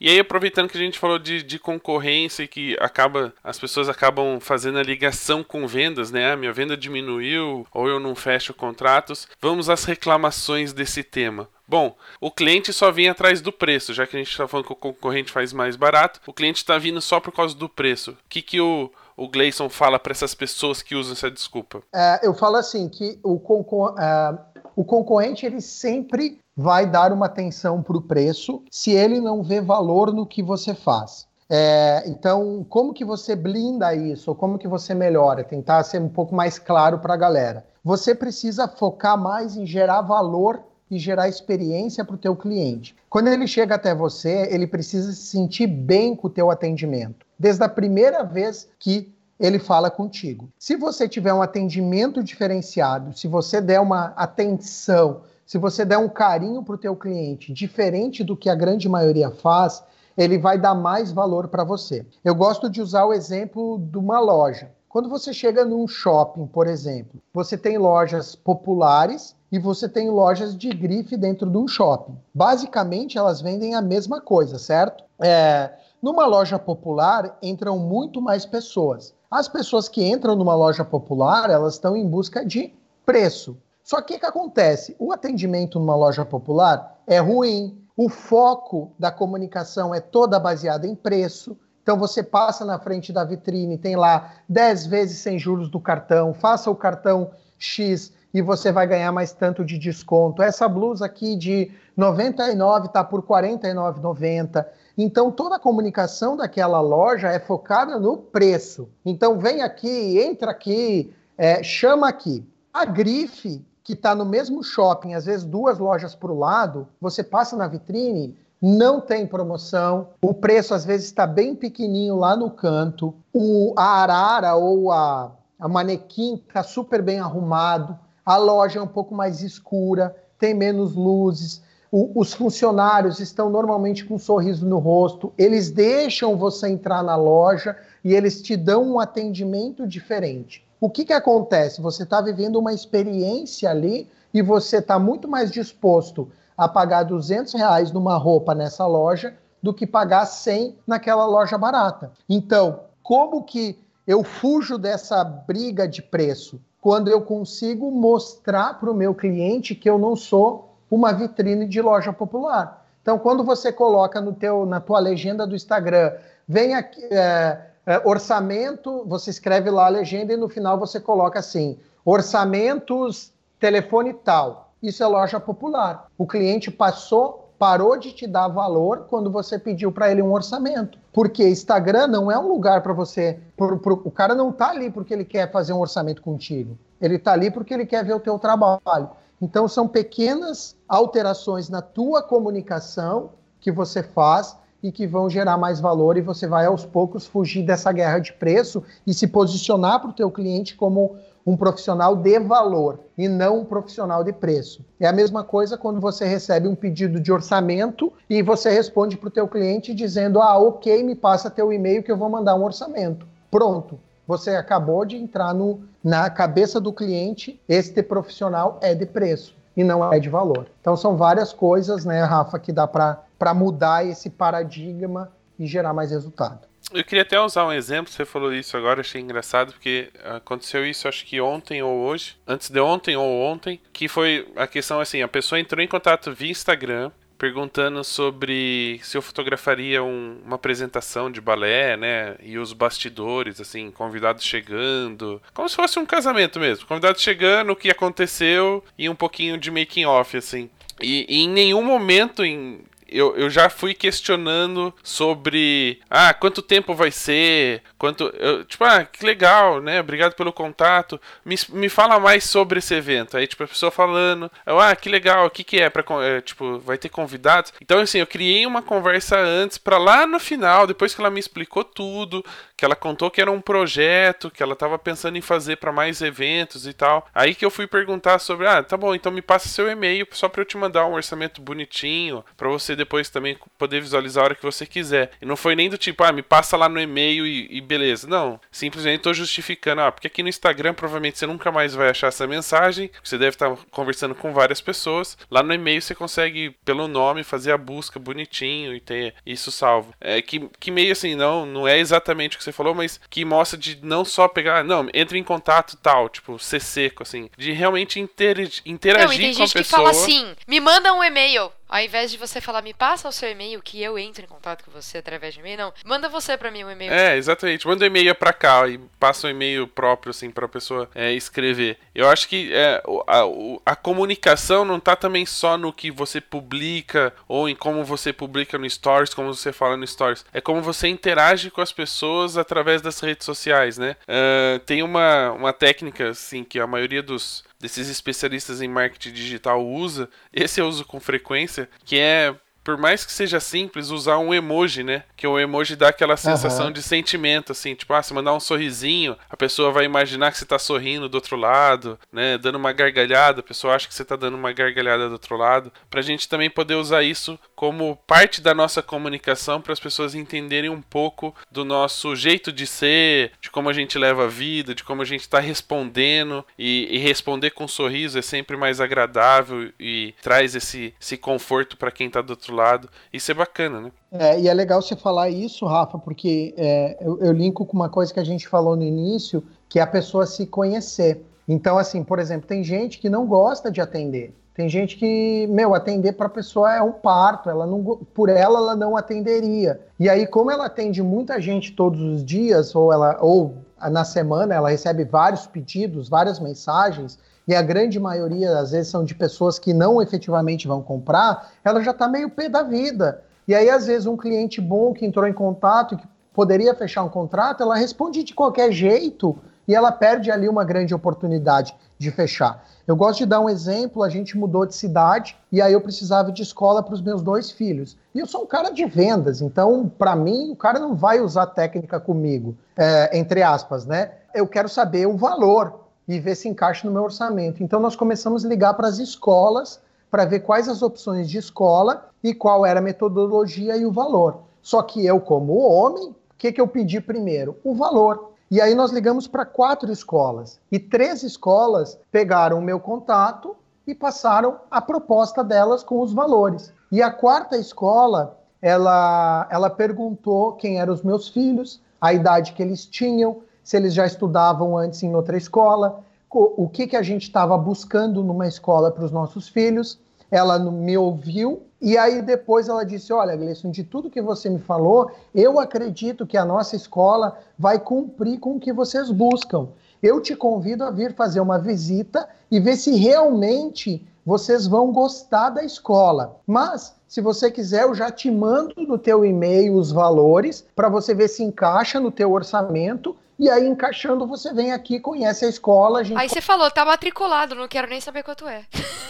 E aí, aproveitando que a gente falou de, de concorrência e que acaba, as pessoas acabam fazendo a ligação com vendas, né? A minha venda diminuiu ou eu não fecho contratos. Vamos às reclamações desse tema. Bom, o cliente só vem atrás do preço, já que a gente está falando que o concorrente faz mais barato, o cliente está vindo só por causa do preço. O que, que o, o Gleison fala para essas pessoas que usam essa desculpa? É, eu falo assim, que o, concor é, o concorrente ele sempre vai dar uma atenção para o preço se ele não vê valor no que você faz. É, então, como que você blinda isso? Ou como que você melhora? Tentar ser um pouco mais claro para a galera. Você precisa focar mais em gerar valor e gerar experiência para o teu cliente. Quando ele chega até você, ele precisa se sentir bem com o teu atendimento. Desde a primeira vez que ele fala contigo. Se você tiver um atendimento diferenciado, se você der uma atenção, se você der um carinho para o teu cliente, diferente do que a grande maioria faz, ele vai dar mais valor para você. Eu gosto de usar o exemplo de uma loja. Quando você chega num shopping, por exemplo, você tem lojas populares e você tem lojas de grife dentro de um shopping. Basicamente, elas vendem a mesma coisa, certo? É, numa loja popular entram muito mais pessoas. As pessoas que entram numa loja popular, elas estão em busca de preço. Só que o que acontece? O atendimento numa loja popular é ruim, o foco da comunicação é toda baseada em preço. Então você passa na frente da vitrine, tem lá 10 vezes sem juros do cartão, faça o cartão X e você vai ganhar mais tanto de desconto. Essa blusa aqui de 99 está por 49,90. Então toda a comunicação daquela loja é focada no preço. Então vem aqui, entra aqui, é, chama aqui. A grife que está no mesmo shopping, às vezes duas lojas para o lado, você passa na vitrine, não tem promoção, o preço às vezes está bem pequenininho lá no canto, o, a arara ou a, a manequim está super bem arrumado, a loja é um pouco mais escura, tem menos luzes, o, os funcionários estão normalmente com um sorriso no rosto, eles deixam você entrar na loja e eles te dão um atendimento diferente. O que, que acontece? Você está vivendo uma experiência ali e você está muito mais disposto a pagar 200 reais numa roupa nessa loja do que pagar 100 naquela loja barata. Então, como que eu fujo dessa briga de preço? Quando eu consigo mostrar para o meu cliente que eu não sou uma vitrine de loja popular. Então, quando você coloca no teu, na tua legenda do Instagram, vem aqui, é, é, orçamento, você escreve lá a legenda e no final você coloca assim: orçamentos, telefone tal. Isso é loja popular. O cliente passou, parou de te dar valor quando você pediu para ele um orçamento. Porque Instagram não é um lugar para você. Pro, pro, o cara não está ali porque ele quer fazer um orçamento contigo. Ele está ali porque ele quer ver o teu trabalho. Então são pequenas alterações na tua comunicação que você faz e que vão gerar mais valor e você vai aos poucos fugir dessa guerra de preço e se posicionar para o teu cliente como um profissional de valor e não um profissional de preço. É a mesma coisa quando você recebe um pedido de orçamento e você responde para o teu cliente dizendo, ah, ok, me passa teu e-mail que eu vou mandar um orçamento. Pronto. Você acabou de entrar no, na cabeça do cliente, este profissional é de preço e não é de valor. Então são várias coisas, né, Rafa, que dá para mudar esse paradigma e gerar mais resultado. Eu queria até usar um exemplo, você falou isso agora, achei engraçado, porque aconteceu isso acho que ontem ou hoje, antes de ontem ou ontem, que foi a questão assim, a pessoa entrou em contato via Instagram, perguntando sobre se eu fotografaria um, uma apresentação de balé, né? E os bastidores, assim, convidados chegando. Como se fosse um casamento mesmo. Convidados chegando, o que aconteceu e um pouquinho de making off, assim. E, e em nenhum momento em, eu, eu já fui questionando sobre ah, quanto tempo vai ser, quanto. Eu, tipo, ah, que legal, né? Obrigado pelo contato. Me, me fala mais sobre esse evento. Aí, tipo, a pessoa falando, eu, ah, que legal, o que, que é? Pra, é, tipo, vai ter convidados. Então, assim, eu criei uma conversa antes para lá no final, depois que ela me explicou tudo, que ela contou que era um projeto, que ela tava pensando em fazer para mais eventos e tal. Aí que eu fui perguntar sobre, ah, tá bom, então me passa seu e-mail só para eu te mandar um orçamento bonitinho, para você depois também poder visualizar a hora que você quiser. E não foi nem do tipo, ah, me passa lá no e-mail e, e beleza. Não, simplesmente tô justificando, ah, porque aqui no Instagram provavelmente você nunca mais vai achar essa mensagem, você deve estar conversando com várias pessoas. Lá no e-mail você consegue, pelo nome, fazer a busca bonitinho e ter isso salvo. É que, que meio assim, não, não é exatamente o que você falou, mas que mostra de não só pegar, não, entre em contato tal, tipo, ser seco, assim, de realmente interagir, interagir não, e tem com gente a pessoa. que fala assim, me manda um e-mail. Ao invés de você falar, me passa o seu e-mail, que eu entre em contato com você através de e-mail, não. Manda você para mim um e-mail. É, exatamente. Manda um e-mail pra cá e passa um e-mail próprio, assim, pra pessoa é, escrever. Eu acho que é, a, a, comunicação não tá também só no que você publica ou em como você publica no Stories, como você fala no Stories. É como você interage com as pessoas através das redes sociais, né? Uh, tem uma, uma técnica, assim, que a maioria dos desses especialistas em marketing digital usa, esse eu uso com frequência, que é por mais que seja simples, usar um emoji, né? Que o emoji dá aquela sensação uhum. de sentimento, assim, tipo, ah, se mandar um sorrisinho, a pessoa vai imaginar que você tá sorrindo do outro lado, né? Dando uma gargalhada, a pessoa acha que você tá dando uma gargalhada do outro lado. Pra gente também poder usar isso como parte da nossa comunicação para as pessoas entenderem um pouco do nosso jeito de ser, de como a gente leva a vida, de como a gente está respondendo e, e, responder com um sorriso é sempre mais agradável e traz esse, esse conforto para quem está do outro lado. Isso é bacana, né? É, e é legal você falar isso, Rafa, porque é, eu, eu linko com uma coisa que a gente falou no início, que é a pessoa se conhecer. Então, assim, por exemplo, tem gente que não gosta de atender. Tem gente que, meu, atender para a pessoa é um parto, ela não, por ela ela não atenderia. E aí, como ela atende muita gente todos os dias, ou ela, ou na semana ela recebe vários pedidos, várias mensagens, e a grande maioria, às vezes, são de pessoas que não efetivamente vão comprar, ela já está meio pé da vida. E aí, às vezes, um cliente bom que entrou em contato e que poderia fechar um contrato, ela responde de qualquer jeito e ela perde ali uma grande oportunidade de fechar. Eu gosto de dar um exemplo: a gente mudou de cidade e aí eu precisava de escola para os meus dois filhos. E eu sou um cara de vendas, então, para mim, o cara não vai usar técnica comigo, é, entre aspas, né? Eu quero saber o valor e ver se encaixa no meu orçamento. Então, nós começamos a ligar para as escolas para ver quais as opções de escola e qual era a metodologia e o valor. Só que eu, como homem, o que, que eu pedi primeiro? O valor. E aí nós ligamos para quatro escolas. E três escolas pegaram o meu contato e passaram a proposta delas com os valores. E a quarta escola, ela, ela perguntou quem eram os meus filhos, a idade que eles tinham, se eles já estudavam antes em outra escola, o que, que a gente estava buscando numa escola para os nossos filhos. Ela me ouviu e aí depois ela disse: Olha, Gleison, de tudo que você me falou, eu acredito que a nossa escola vai cumprir com o que vocês buscam. Eu te convido a vir fazer uma visita e ver se realmente vocês vão gostar da escola. Mas, se você quiser, eu já te mando no teu e-mail os valores para você ver se encaixa no teu orçamento e aí, encaixando, você vem aqui, conhece a escola. A gente... Aí você falou, tá matriculado, não quero nem saber quanto é.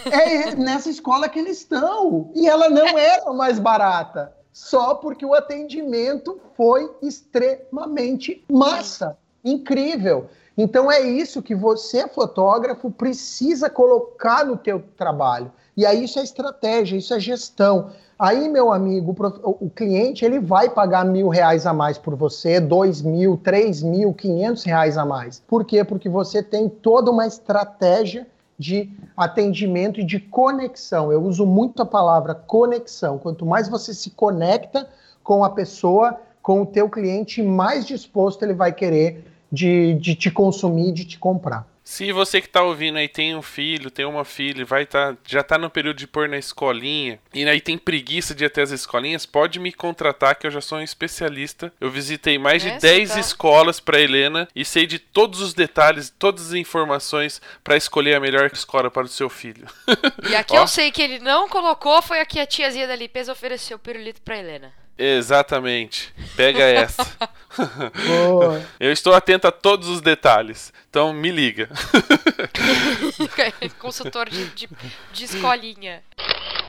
É nessa escola que eles estão. E ela não era mais barata. Só porque o atendimento foi extremamente massa. Incrível. Então é isso que você, fotógrafo, precisa colocar no teu trabalho. E aí isso é estratégia, isso é gestão. Aí, meu amigo, o cliente ele vai pagar mil reais a mais por você, dois mil, três mil, quinhentos reais a mais. Por quê? Porque você tem toda uma estratégia de atendimento e de conexão. Eu uso muito a palavra conexão. Quanto mais você se conecta com a pessoa, com o teu cliente, mais disposto ele vai querer de, de te consumir, de te comprar. Se você que tá ouvindo aí tem um filho, tem uma filha, vai tá, já tá no período de pôr na escolinha, e aí tem preguiça de ir até as escolinhas, pode me contratar que eu já sou um especialista. Eu visitei mais de É, 10 você tá- escolas pra Helena e sei de todos os detalhes, todas as informações pra escolher a melhor escola para o seu filho. E aqui eu sei que ele não colocou, foi aqui a tiazinha da limpeza ofereceu pirulito pra Helena. Exatamente. Pega essa. Boa. Eu estou atento a todos os detalhes. Então me liga. Consultor de, de, de escolinha.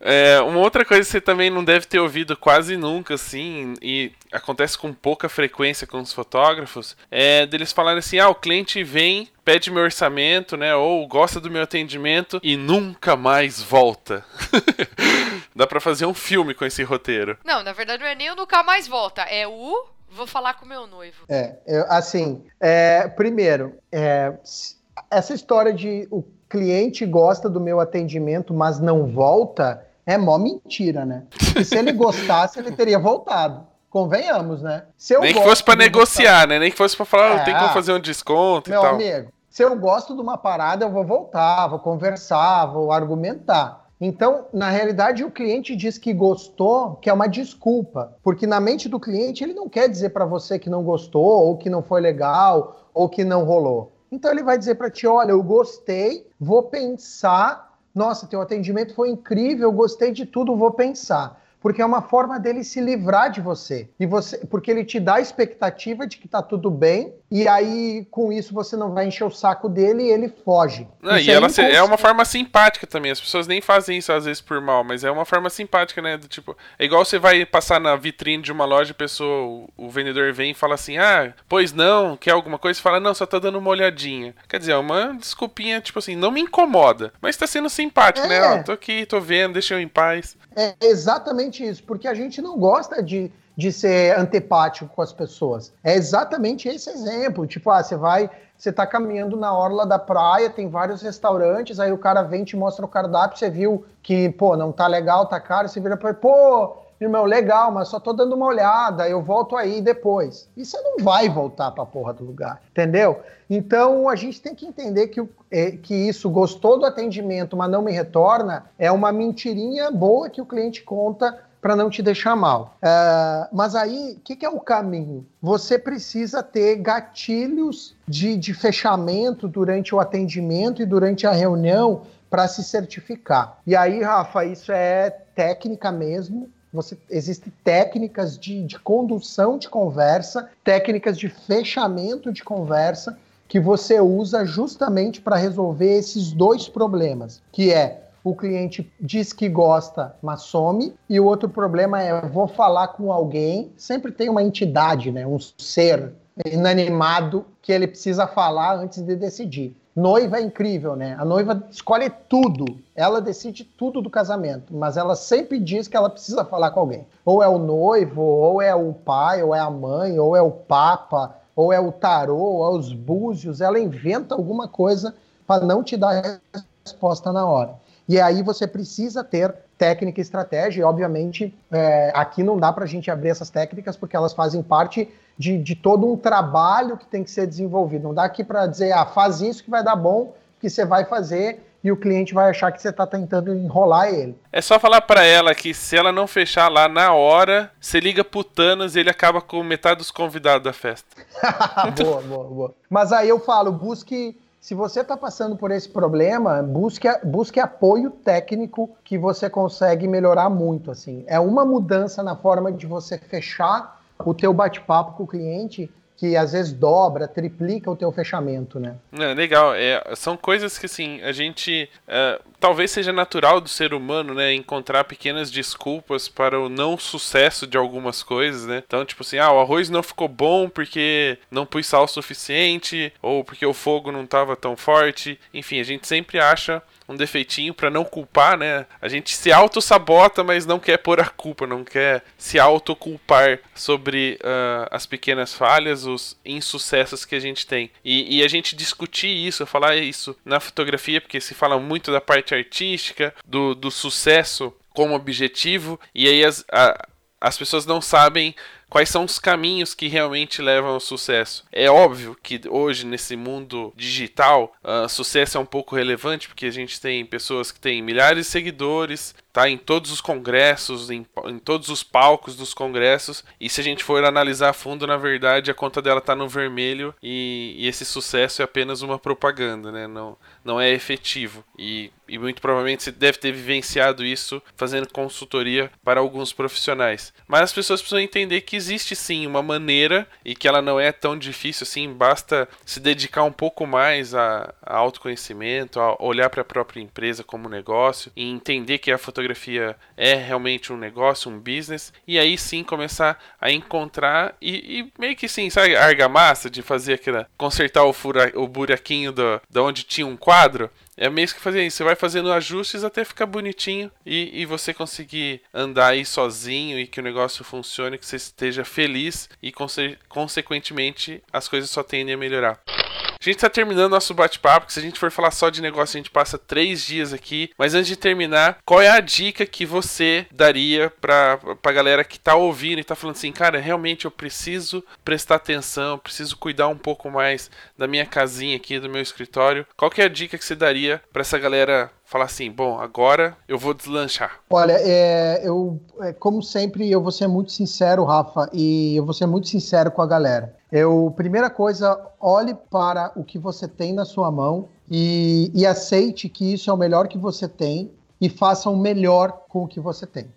É, uma outra coisa que você também não deve ter ouvido quase nunca, assim, e acontece com pouca frequência com os fotógrafos, é deles falarem assim: ah, o cliente vem, pede meu orçamento, né, ou gosta do meu atendimento e nunca mais volta. Dá pra fazer um filme com esse roteiro. Não, na verdade não é nem o nunca mais volta, é o vou falar com meu noivo. É, eu- assim, é, primeiro, é, essa história de o cliente gosta do meu atendimento, mas não volta, é mó mentira, né? Porque se ele gostasse, ele teria voltado. Convenhamos, né? Se eu Nem que fosse pra do negociar, né? Nem que fosse pra falar, É. tem como fazer um desconto Meu e tal. amigo, se eu gosto de uma parada, eu vou voltar, vou conversar, vou argumentar. Então, na realidade, o cliente diz que gostou, que é uma desculpa, porque na mente do cliente ele não quer dizer para você que não gostou, ou que não foi legal, ou que não rolou. Então ele vai dizer para ti, olha, eu gostei, vou pensar, nossa, teu atendimento foi incrível, eu gostei de tudo, vou pensar. Porque é uma forma dele se livrar de você. E você, porque ele te dá a expectativa de que tá tudo bem, e aí com isso você não vai encher o saco dele e ele foge. Não, e é ela é uma forma simpática também. As pessoas nem fazem isso às vezes por mal, mas é uma forma simpática, né? Do tipo, é igual você vai passar na vitrine de uma loja, a pessoa, o, o vendedor vem e fala assim: "Ah, pois não, quer alguma coisa?" Você fala: "Não, só tá dando uma olhadinha". Quer dizer, é uma desculpinha, tipo assim, não me incomoda, mas tá sendo simpático, né? É. Ó, tô aqui, tô vendo, deixa eu em paz. É exatamente isso, porque a gente não gosta de, de ser antipático com as pessoas. É exatamente esse exemplo. Tipo, ah, você vai, você tá caminhando na orla da praia, tem vários restaurantes, aí o cara vem te mostra o cardápio, você viu que, pô, não tá legal, tá caro, você vira ele, pô, irmão, legal, mas só tô dando uma olhada, eu volto aí depois. E você não vai voltar pra porra do lugar, entendeu? Então a gente tem que entender que, é, que isso, gostou do atendimento, mas não me retorna, é uma mentirinha boa que o cliente conta para não te deixar mal. É, mas aí, o que, que é o caminho? Você precisa ter gatilhos de, de fechamento durante o atendimento e durante a reunião para se certificar. E aí, Rafa, isso é técnica mesmo. Você, existem técnicas de, de condução de conversa, técnicas de fechamento de conversa que você usa justamente para resolver esses dois problemas, que é o cliente diz que gosta, mas some, e o outro problema é vou falar com alguém, sempre tem uma entidade, né, um ser inanimado que ele precisa falar antes de decidir. Noiva é incrível, né? A noiva escolhe tudo, ela decide tudo do casamento, mas ela sempre diz que ela precisa falar com alguém. Ou é o noivo, ou é o pai, ou é a mãe, ou é o papa, ou é o tarô, ou é os búzios. Ela inventa alguma coisa para não te dar resposta na hora. E aí você precisa ter técnica e estratégia, e obviamente é, aqui não dá para a gente abrir essas técnicas porque elas fazem parte de, de todo um trabalho que tem que ser desenvolvido. Não dá aqui para dizer, ah, faz isso que vai dar bom, que você vai fazer e o cliente vai achar que você está tentando enrolar ele. É só falar pra ela que se ela não fechar lá na hora, você liga pro Thanos e ele acaba com metade dos convidados da festa. boa, boa, boa. Mas aí eu falo, busque. Se você está passando por esse problema, busque, busque apoio técnico que você consegue melhorar muito. Assim, é uma mudança na forma de você fechar o teu bate-papo com o cliente que às vezes dobra, triplica o teu fechamento, né? É, legal, é, são coisas que assim, a gente é, talvez seja natural do ser humano, né, encontrar pequenas desculpas para o não sucesso de algumas coisas, né? Então, tipo assim, ah, o arroz não ficou bom porque não pus sal suficiente ou porque o fogo não estava tão forte. Enfim, a gente sempre acha um defeitinho para não culpar, né? A gente se auto-sabota, mas não quer pôr a culpa, não quer se autoculpar sobre uh, as pequenas falhas, os insucessos que a gente tem. E, e, a gente discutir isso, falar isso na fotografia, porque se fala muito da parte artística, do, do sucesso como objetivo, e aí as, a, as pessoas não sabem quais são os caminhos que realmente levam ao sucesso. É óbvio que hoje, nesse mundo digital, uh, sucesso é um pouco relevante, porque a gente tem pessoas que têm milhares de seguidores, tá em todos os congressos, em, em, todos os palcos dos congressos. E se a gente for analisar a fundo, na verdade, a conta dela tá no vermelho e, e esse sucesso é apenas uma propaganda, né? Não, não é efetivo. E, e muito provavelmente você deve ter vivenciado isso fazendo consultoria para alguns profissionais. Mas as pessoas precisam entender que existe sim uma maneira e que ela não é tão difícil assim, basta se dedicar um pouco mais a, a autoconhecimento, a olhar para a própria empresa como negócio e entender que a fotografia é realmente um negócio, um business, e aí sim começar a encontrar e, e meio que sim, sabe, argamassa de fazer aquela consertar o, fura, o buraquinho do, de onde tinha um quadro é mesmo que fazer isso. Você vai fazendo ajustes até ficar bonitinho e, e você conseguir andar aí sozinho e que o negócio funcione, que você esteja feliz e, conse consequentemente, as coisas só tendem a melhorar. A gente está terminando nosso bate-papo, se a gente for falar só de negócio, a gente passa três dias aqui. Mas antes de terminar, qual é a dica que você daria para a galera que está ouvindo e está falando assim, cara, realmente eu preciso prestar atenção, preciso cuidar um pouco mais da minha casinha aqui, do meu escritório. Qual que é a dica que você daria para essa galera falar assim, bom, agora eu vou deslanchar? Olha, é, eu, é, como sempre, eu vou ser muito sincero, Rafa, e eu vou ser muito sincero com a galera. Eu, primeira coisa, olhe para o que você tem na sua mão e, e aceite que isso é o melhor que você tem e faça o melhor com o que você tem.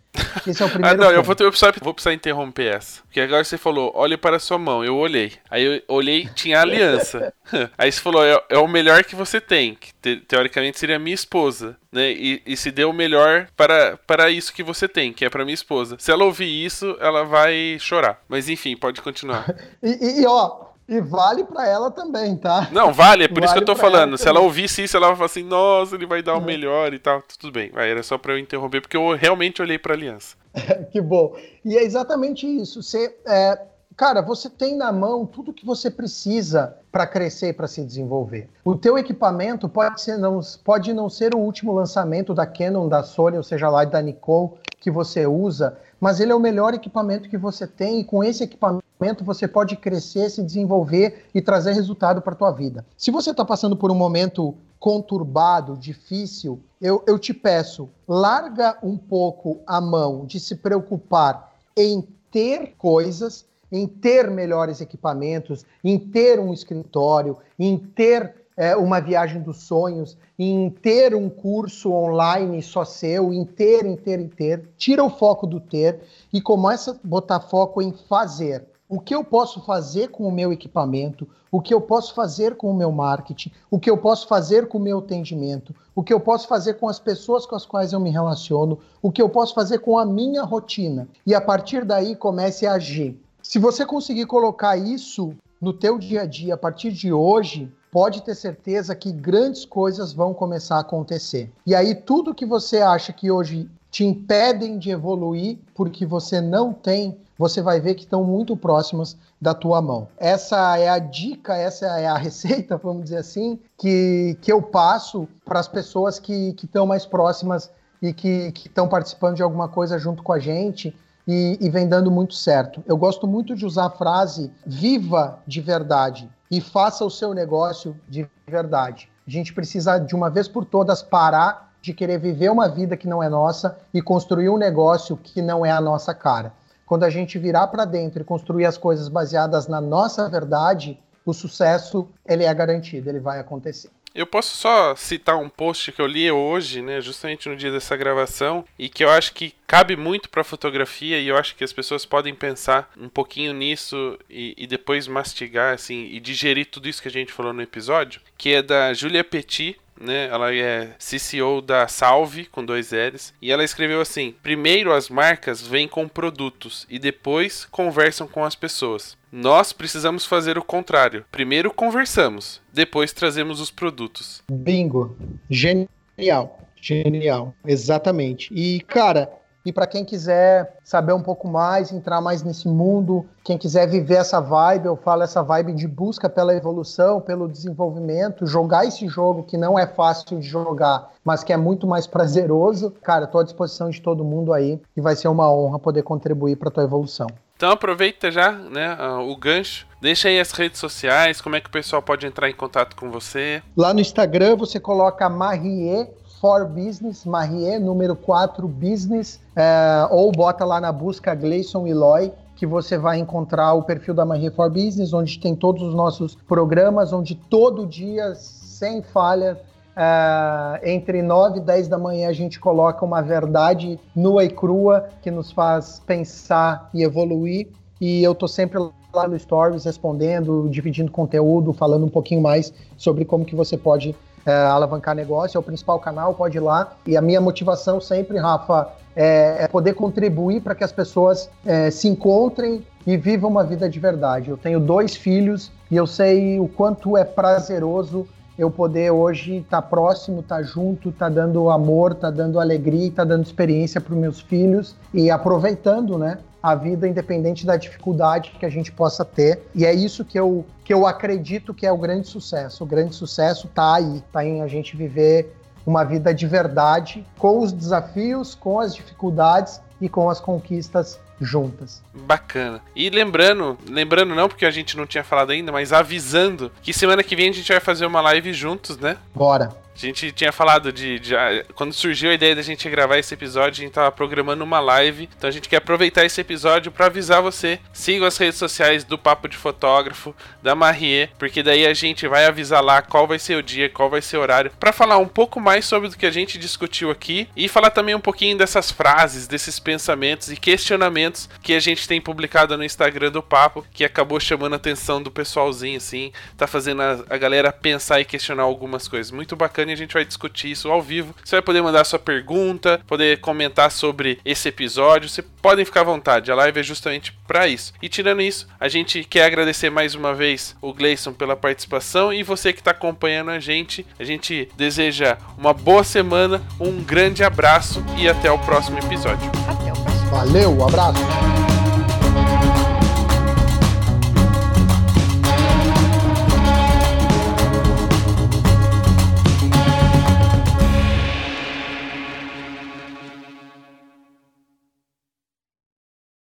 Esse é o primeiro. ah, não, ponto. eu vou, eu precisar, vou precisar interromper essa. Porque agora você falou, olhe para a sua mão. Eu olhei. Aí eu olhei, tinha aliança. Aí você falou, é, é, o melhor que você tem. Que te, teoricamente seria minha esposa. Né? E, e, se deu o melhor para, para isso que você tem, que é para minha esposa. Se ela ouvir isso, ela vai chorar. Mas enfim, pode continuar. e, e, ó, e vale para ela também, tá? Não, vale, é por vale isso que eu tô falando. Ela Se ela ouvisse isso, ela vai falar assim, nossa, ele vai dar o uhum. melhor e tal. Tudo bem. Era só para eu interromper, porque eu realmente olhei pra aliança. que bom. E é exatamente isso. Você, é, cara, você tem na mão tudo que você precisa para crescer, para se desenvolver. O teu equipamento pode, ser, não, pode não ser o último lançamento da Canon, da Sony, ou seja lá, da Nikon que você usa, mas ele é o melhor equipamento que você tem e com esse equipamento você pode crescer, se desenvolver e trazer resultado para a tua vida. Se você está passando por um momento conturbado, difícil, eu, eu te peço, larga um pouco a mão de se preocupar em ter coisas, em ter melhores equipamentos, em ter um escritório, em ter é, uma viagem dos sonhos, em ter um curso online só seu, em ter, em ter, em ter. Tira o foco do ter e começa a botar foco em fazer. O que eu posso fazer com o meu equipamento, o que eu posso fazer com o meu marketing, o que eu posso fazer com o meu atendimento, o que eu posso fazer com as pessoas com as quais eu me relaciono, o que eu posso fazer com a minha rotina. E a partir daí comece a agir. Se você conseguir colocar isso no teu dia a dia a partir de hoje, pode ter certeza que grandes coisas vão começar a acontecer. E aí tudo que você acha que hoje te impedem de evoluir porque você não tem, você vai ver que estão muito próximas da tua mão. Essa é a dica, essa é a receita, vamos dizer assim, que, que eu passo para as pessoas que estão mais próximas e que estão participando de alguma coisa junto com a gente e, e vem dando muito certo. Eu gosto muito de usar a frase viva de verdade e faça o seu negócio de verdade. A gente precisa, de uma vez por todas, parar de querer viver uma vida que não é nossa e construir um negócio que não é a nossa cara. Quando a gente virar para dentro e construir as coisas baseadas na nossa verdade, o sucesso ele é garantido, ele vai acontecer. Eu posso só citar um post que eu li hoje, né, justamente no dia dessa gravação, e que eu acho que cabe muito para fotografia e eu acho que as pessoas podem pensar um pouquinho nisso e, e, depois mastigar assim e digerir tudo isso que a gente falou no episódio, que é da Julia Petit, né? Ela é CCO da Salve com dois L's e ela escreveu assim: "Primeiro as marcas vêm com produtos e depois conversam com as pessoas. Nós precisamos fazer o contrário. Primeiro conversamos, depois trazemos os produtos." Bingo. Genial. Genial. Exatamente. E cara, e para quem quiser saber um pouco mais, entrar mais nesse mundo, quem quiser viver essa vibe, eu falo essa vibe de busca pela evolução, pelo desenvolvimento, jogar esse jogo que não é fácil de jogar, mas que é muito mais prazeroso, cara, estou à disposição de todo mundo aí e vai ser uma honra poder contribuir para tua evolução. Então aproveita já, né, o gancho. Deixa aí as redes sociais, como é que o pessoal pode entrar em contato com você? Lá no Instagram você coloca Marie for Business, Marie número 4 Business, é, ou bota lá na busca Gleison Eloy, que você vai encontrar o perfil da Marie for Business, onde tem todos os nossos programas, onde todo dia, sem falha, Uh, entre 9 e 10 da manhã a gente coloca uma verdade nua e crua que nos faz pensar e evoluir. E eu tô sempre lá no Stories respondendo, dividindo conteúdo, falando um pouquinho mais sobre como que você pode uh, alavancar negócio. É o principal canal, pode ir lá. E a minha motivação sempre, Rafa, é, é poder contribuir para que as pessoas é, se encontrem e vivam uma vida de verdade. Eu tenho dois filhos e eu sei o quanto é prazeroso eu poder hoje estar tá próximo, estar tá junto, estar tá dando amor, estar tá dando alegria, estar tá dando experiência para os meus filhos e aproveitando, né? A vida independente da dificuldade que a gente possa ter. E é isso que eu, que eu acredito que é o grande sucesso. O grande sucesso está aí, está em a gente viver uma vida de verdade, com os desafios, com as dificuldades e com as conquistas juntas. Bacana. E lembrando, lembrando não porque a gente não tinha falado ainda, mas avisando que semana que vem a gente vai fazer uma live juntos, né? Bora. A gente tinha falado de, de, Quando surgiu a ideia da gente gravar esse episódio, a gente tava programando uma live. Então a gente quer aproveitar esse episódio para avisar você. Sigam as redes sociais do Papo de Fotógrafo, da Marie, porque daí a gente vai avisar lá qual vai ser o dia, qual vai ser o horário, para falar um pouco mais sobre o que a gente discutiu aqui e falar também um pouquinho dessas frases, desses pensamentos e questionamentos que a gente tem publicado no Instagram do Papo, que acabou chamando a atenção do pessoalzinho, assim, tá fazendo a, a galera pensar e questionar algumas coisas. Muito bacana e a gente vai discutir isso ao vivo. Você vai poder mandar sua pergunta, poder comentar sobre esse episódio. Você podem ficar à vontade. A live é justamente para isso. E tirando isso, a gente quer agradecer mais uma vez o Gleison pela participação e você que está acompanhando a gente. A gente deseja uma boa semana, um grande abraço e até o próximo episódio. Até o próximo. Valeu, um abraço.